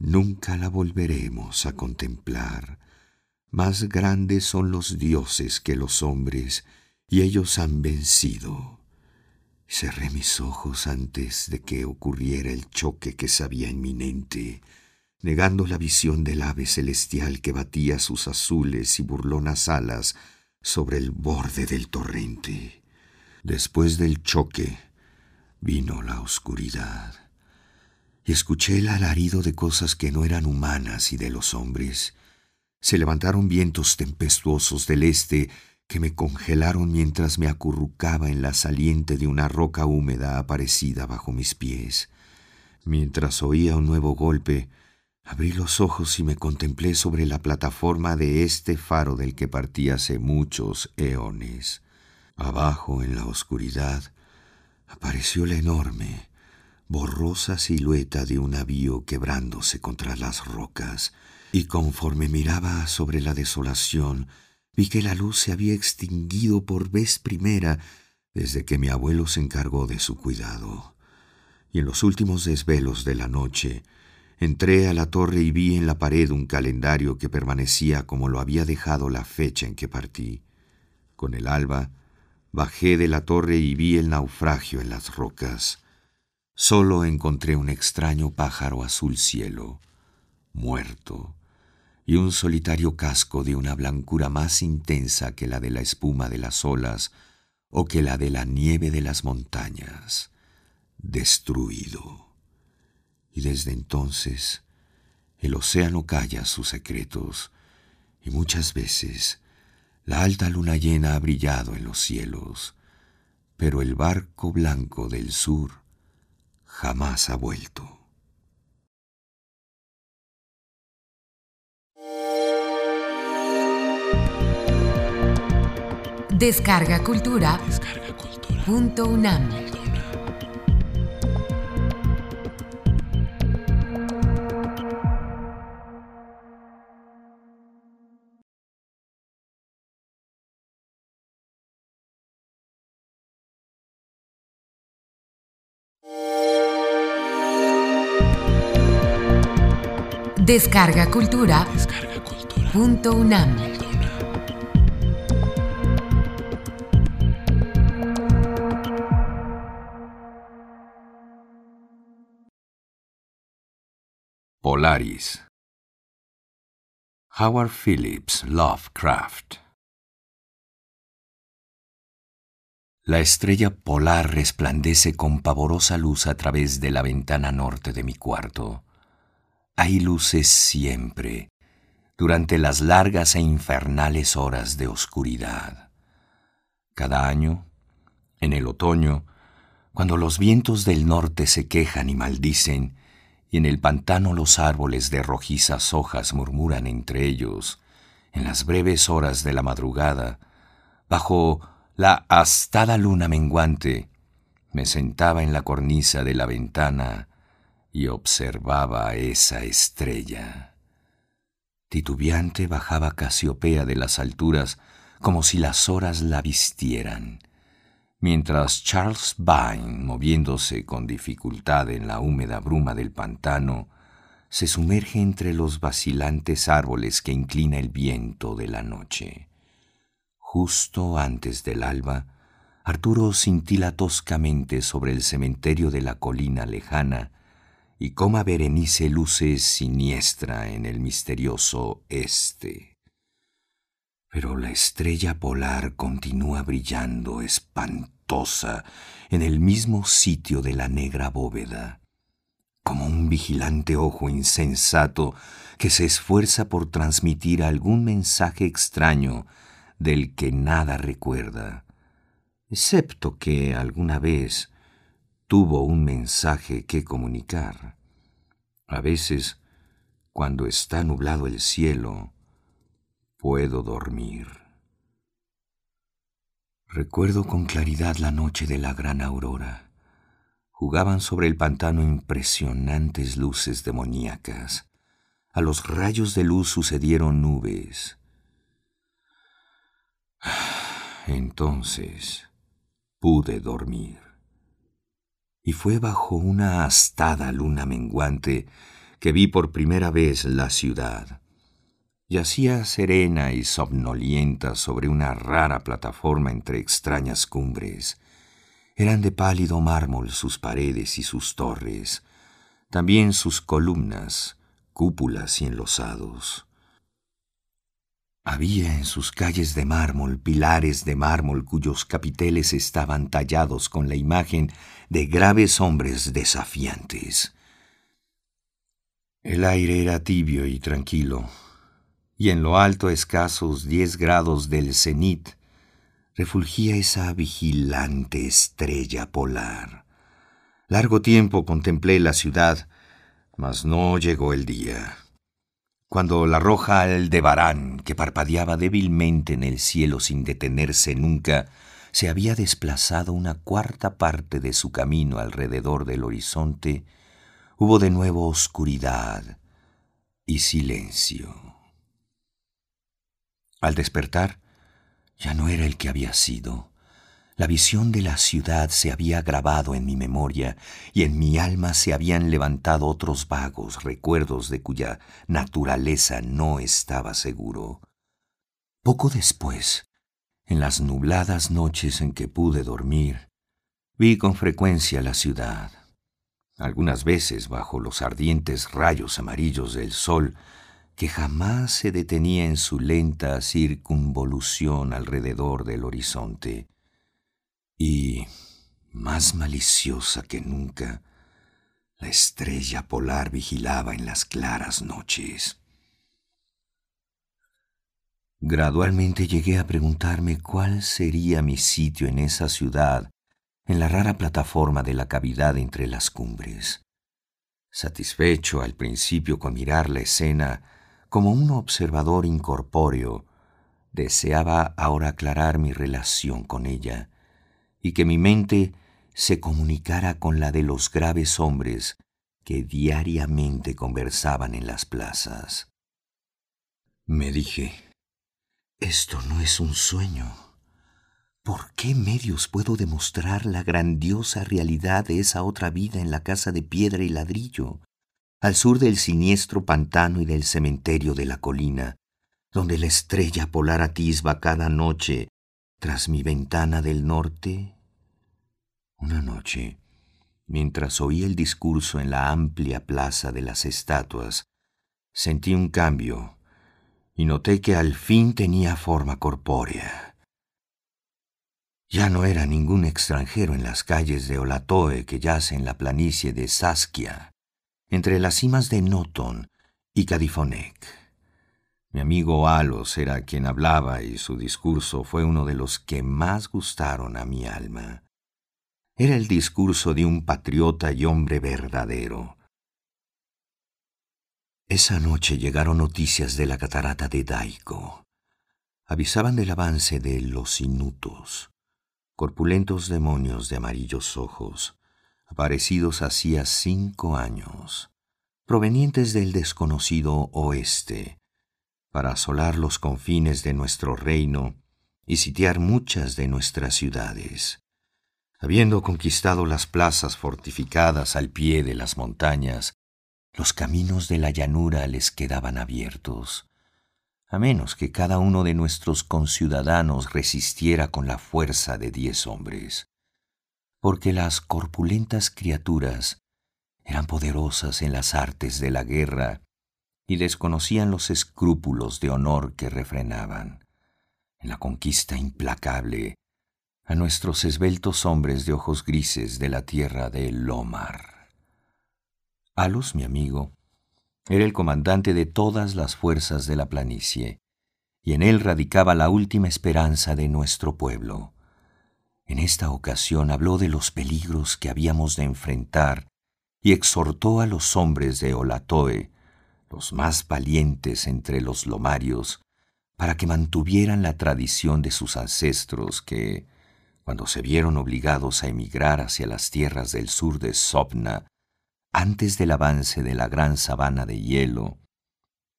Nunca la volveremos a contemplar. Más grandes son los dioses que los hombres, y ellos han vencido. Cerré mis ojos antes de que ocurriera el choque que sabía inminente, negando la visión del ave celestial que batía sus azules y burlonas alas sobre el borde del torrente. Después del choque, vino la oscuridad escuché el alarido de cosas que no eran humanas y de los hombres. Se levantaron vientos tempestuosos del este que me congelaron mientras me acurrucaba en la saliente de una roca húmeda aparecida bajo mis pies. Mientras oía un nuevo golpe, abrí los ojos y me contemplé sobre la plataforma de este faro del que partí hace muchos eones. Abajo, en la oscuridad, apareció la enorme, borrosa silueta de un navío quebrándose contra las rocas, y conforme miraba sobre la desolación, vi que la luz se había extinguido por vez primera desde que mi abuelo se encargó de su cuidado. Y en los últimos desvelos de la noche, entré a la torre y vi en la pared un calendario que permanecía como lo había dejado la fecha en que partí. Con el alba, Bajé de la torre y vi el naufragio en las rocas. Solo encontré un extraño pájaro azul cielo, muerto, y un solitario casco de una blancura más intensa que la de la espuma de las olas o que la de la nieve de las montañas, destruido. Y desde entonces el océano calla sus secretos, y muchas veces la alta luna llena ha brillado en los cielos, pero el barco blanco del sur jamás ha vuelto. Descarga Cultura. Descarga cultura. Punto UNAM. Descarga Cultura. Punto UNAM. Polaris. Howard Phillips Lovecraft. La estrella polar resplandece con pavorosa luz a través de la ventana norte de mi cuarto. Hay luces siempre, durante las largas e infernales horas de oscuridad. Cada año, en el otoño, cuando los vientos del norte se quejan y maldicen, y en el pantano los árboles de rojizas hojas murmuran entre ellos, en las breves horas de la madrugada, bajo la astada luna menguante, me sentaba en la cornisa de la ventana y observaba esa estrella. Titubeante bajaba Casiopea de las alturas como si las horas la vistieran, mientras Charles Vine, moviéndose con dificultad en la húmeda bruma del pantano, se sumerge entre los vacilantes árboles que inclina el viento de la noche. Justo antes del alba, Arturo cintila toscamente sobre el cementerio de la colina lejana y coma Berenice luce siniestra en el misterioso este. Pero la estrella polar continúa brillando espantosa en el mismo sitio de la negra bóveda, como un vigilante ojo insensato que se esfuerza por transmitir algún mensaje extraño del que nada recuerda, excepto que alguna vez tuvo un mensaje que comunicar. A veces, cuando está nublado el cielo, puedo dormir. Recuerdo con claridad la noche de la gran aurora. Jugaban sobre el pantano impresionantes luces demoníacas. A los rayos de luz sucedieron nubes. *sighs* Entonces pude dormir y fue bajo una astada luna menguante que vi por primera vez la ciudad. Yacía serena y somnolienta sobre una rara plataforma entre extrañas cumbres. Eran de pálido mármol sus paredes y sus torres, también sus columnas, cúpulas y enlosados. Había en sus calles de mármol pilares de mármol cuyos capiteles estaban tallados con la imagen de graves hombres desafiantes. El aire era tibio y tranquilo, y en lo alto escasos diez grados del cenit refulgía esa vigilante estrella polar. Largo tiempo contemplé la ciudad, mas no llegó el día cuando la roja Aldebarán, que parpadeaba débilmente en el cielo sin detenerse nunca, se había desplazado una cuarta parte de su camino alrededor del horizonte, hubo de nuevo oscuridad y silencio. Al despertar, ya no era el que había sido. La visión de la ciudad se había grabado en mi memoria y en mi alma se habían levantado otros vagos recuerdos de cuya naturaleza no estaba seguro. Poco después, en las nubladas noches en que pude dormir, vi con frecuencia la ciudad. Algunas veces bajo los ardientes rayos amarillos del sol, que jamás se detenía en su lenta circunvolución alrededor del horizonte y, más maliciosa que nunca, la estrella polar vigilaba en las claras noches. Gradualmente llegué a preguntarme cuál sería mi sitio en esa ciudad, en la rara plataforma de la cavidad entre las cumbres. Satisfecho al principio con mirar la escena como un observador incorpóreo, deseaba ahora aclarar mi relación con ella y que mi mente se comunicara con la de los graves hombres que diariamente conversaban en las plazas. Me dije, esto no es un sueño. ¿Por qué medios puedo demostrar la grandiosa realidad de esa otra vida en la casa de piedra y ladrillo? al sur del siniestro pantano y del cementerio de la colina, donde la estrella polar atisba cada noche tras mi ventana del norte? Una noche, mientras oí el discurso en la amplia plaza de las estatuas, sentí un cambio y noté que al fin tenía forma corpórea. Ya no era ningún extranjero en las calles de Olatoe que yace en la planicie de Saskia, entre las cimas de Noton y Cadifonec. Mi amigo Alos era quien hablaba y su discurso fue uno de los que más gustaron a mi alma. Era el discurso de un patriota y hombre verdadero. Esa noche llegaron noticias de la catarata de Daiko. Avisaban del avance de los inutos, corpulentos demonios de amarillos ojos, aparecidos hacía cinco años, provenientes del desconocido oeste, para asolar los confines de nuestro reino y sitiar muchas de nuestras ciudades. Habiendo conquistado las plazas fortificadas al pie de las montañas, los caminos de la llanura les quedaban abiertos, a menos que cada uno de nuestros conciudadanos resistiera con la fuerza de diez hombres, porque las corpulentas criaturas eran poderosas en las artes de la guerra y desconocían los escrúpulos de honor que refrenaban, en la conquista implacable, a nuestros esbeltos hombres de ojos grises de la tierra de Lomar. Alus, mi amigo, era el comandante de todas las fuerzas de la planicie, y en él radicaba la última esperanza de nuestro pueblo. En esta ocasión habló de los peligros que habíamos de enfrentar y exhortó a los hombres de Olatoe los más valientes entre los lomarios, para que mantuvieran la tradición de sus ancestros que, cuando se vieron obligados a emigrar hacia las tierras del sur de Sopna, antes del avance de la gran sabana de hielo,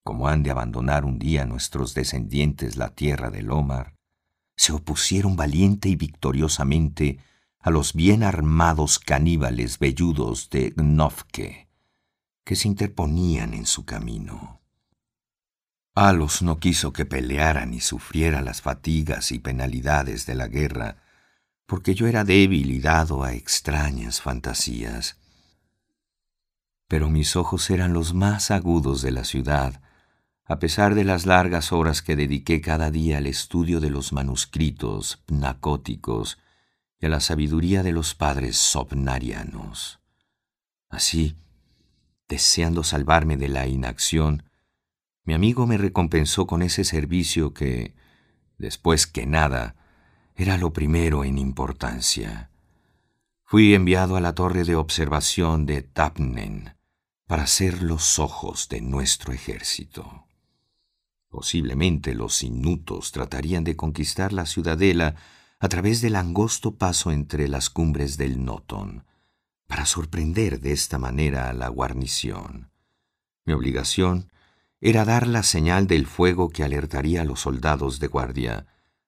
como han de abandonar un día nuestros descendientes la tierra del Omar, se opusieron valiente y victoriosamente a los bien armados caníbales velludos de Gnovke, que se interponían en su camino. Alos no quiso que peleara ni sufriera las fatigas y penalidades de la guerra, porque yo era débil y dado a extrañas fantasías. Pero mis ojos eran los más agudos de la ciudad, a pesar de las largas horas que dediqué cada día al estudio de los manuscritos pnacóticos y a la sabiduría de los padres sopnarianos. Así, deseando salvarme de la inacción, mi amigo me recompensó con ese servicio que, después que nada, era lo primero en importancia. Fui enviado a la torre de observación de Tapnen para ser los ojos de nuestro ejército. Posiblemente los inutos tratarían de conquistar la ciudadela a través del angosto paso entre las cumbres del Noton, para sorprender de esta manera a la guarnición. Mi obligación era dar la señal del fuego que alertaría a los soldados de guardia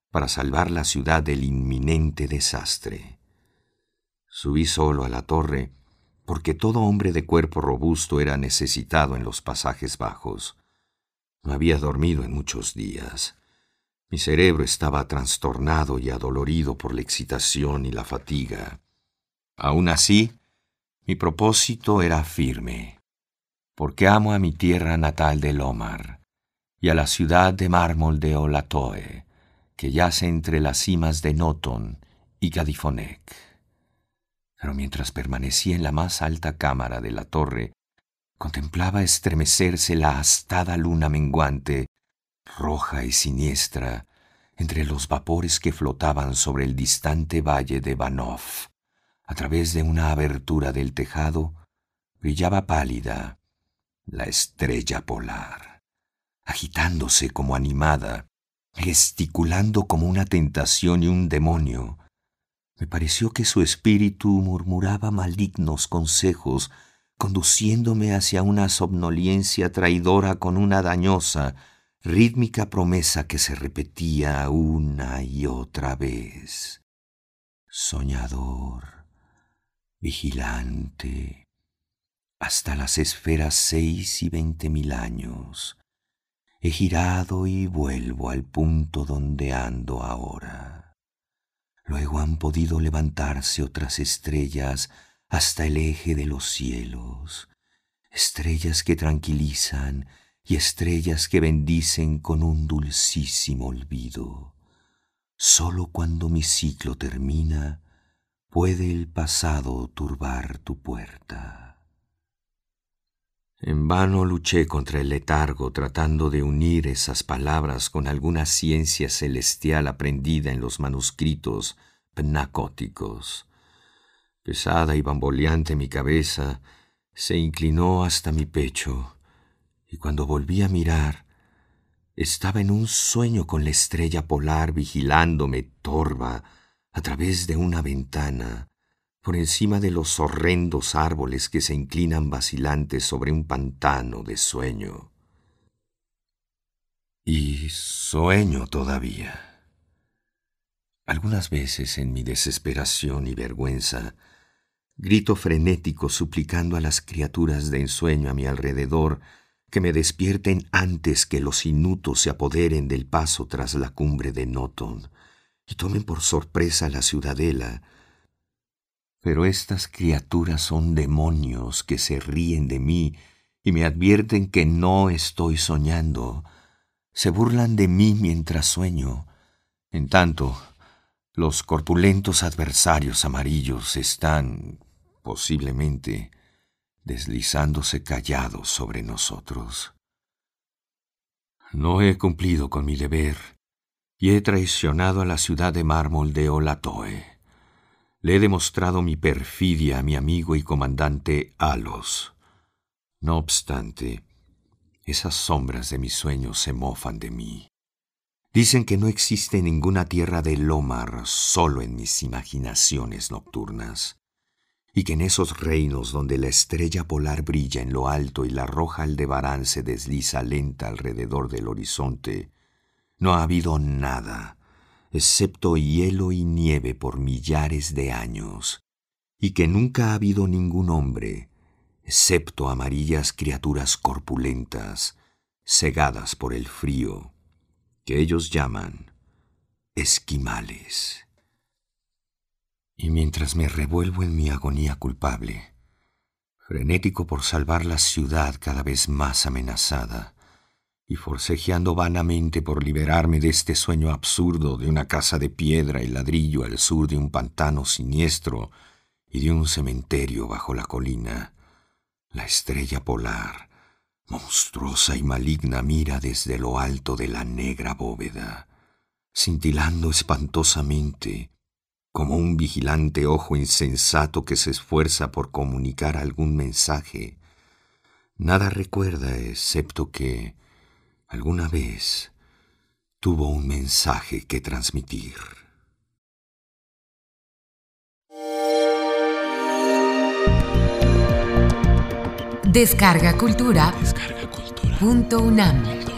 para salvar la ciudad del inminente desastre. Subí solo a la torre porque todo hombre de cuerpo robusto era necesitado en los pasajes bajos. No había dormido en muchos días. Mi cerebro estaba trastornado y adolorido por la excitación y la fatiga. Aún así, mi propósito era firme, porque amo a mi tierra natal de Lomar y a la ciudad de mármol de Olatoe, que yace entre las cimas de Noton y Gadifonec. Pero mientras permanecía en la más alta cámara de la torre, contemplaba estremecerse la astada luna menguante, roja y siniestra, entre los vapores que flotaban sobre el distante valle de Banov a través de una abertura del tejado, brillaba pálida la estrella polar, agitándose como animada, gesticulando como una tentación y un demonio. Me pareció que su espíritu murmuraba malignos consejos, conduciéndome hacia una somnolencia traidora con una dañosa, rítmica promesa que se repetía una y otra vez. Soñador, vigilante, hasta las esferas seis y veinte mil años. He girado y vuelvo al punto donde ando ahora. Luego han podido levantarse otras estrellas hasta el eje de los cielos, estrellas que tranquilizan y estrellas que bendicen con un dulcísimo olvido. Solo cuando mi ciclo termina, puede el pasado turbar tu puerta. En vano luché contra el letargo tratando de unir esas palabras con alguna ciencia celestial aprendida en los manuscritos pnacóticos. Pesada y bamboleante mi cabeza se inclinó hasta mi pecho, y cuando volví a mirar, estaba en un sueño con la estrella polar vigilándome torva a través de una ventana por encima de los horrendos árboles que se inclinan vacilantes sobre un pantano de sueño. Y sueño todavía. Algunas veces en mi desesperación y vergüenza, grito frenético suplicando a las criaturas de ensueño a mi alrededor que me despierten antes que los inutos se apoderen del paso tras la cumbre de Noton y tomen por sorpresa la ciudadela, pero estas criaturas son demonios que se ríen de mí y me advierten que no estoy soñando. Se burlan de mí mientras sueño. En tanto, los corpulentos adversarios amarillos están, posiblemente, deslizándose callados sobre nosotros. No he cumplido con mi deber y he traicionado a la ciudad de mármol de Olatoe. Le he demostrado mi perfidia a mi amigo y comandante Alos. No obstante, esas sombras de mis sueños se mofan de mí. Dicen que no existe ninguna tierra de Lomar solo en mis imaginaciones nocturnas, y que en esos reinos donde la estrella polar brilla en lo alto y la roja aldebarán se desliza lenta alrededor del horizonte, no ha habido nada excepto hielo y nieve por millares de años, y que nunca ha habido ningún hombre, excepto amarillas criaturas corpulentas, cegadas por el frío, que ellos llaman esquimales. Y mientras me revuelvo en mi agonía culpable, frenético por salvar la ciudad cada vez más amenazada, y forcejeando vanamente por liberarme de este sueño absurdo de una casa de piedra y ladrillo al sur de un pantano siniestro y de un cementerio bajo la colina, la estrella polar, monstruosa y maligna, mira desde lo alto de la negra bóveda, cintilando espantosamente, como un vigilante ojo insensato que se esfuerza por comunicar algún mensaje. Nada recuerda excepto que, alguna vez tuvo un mensaje que transmitir. Descarga Cultura. Descarga cultura. Punto UNAM.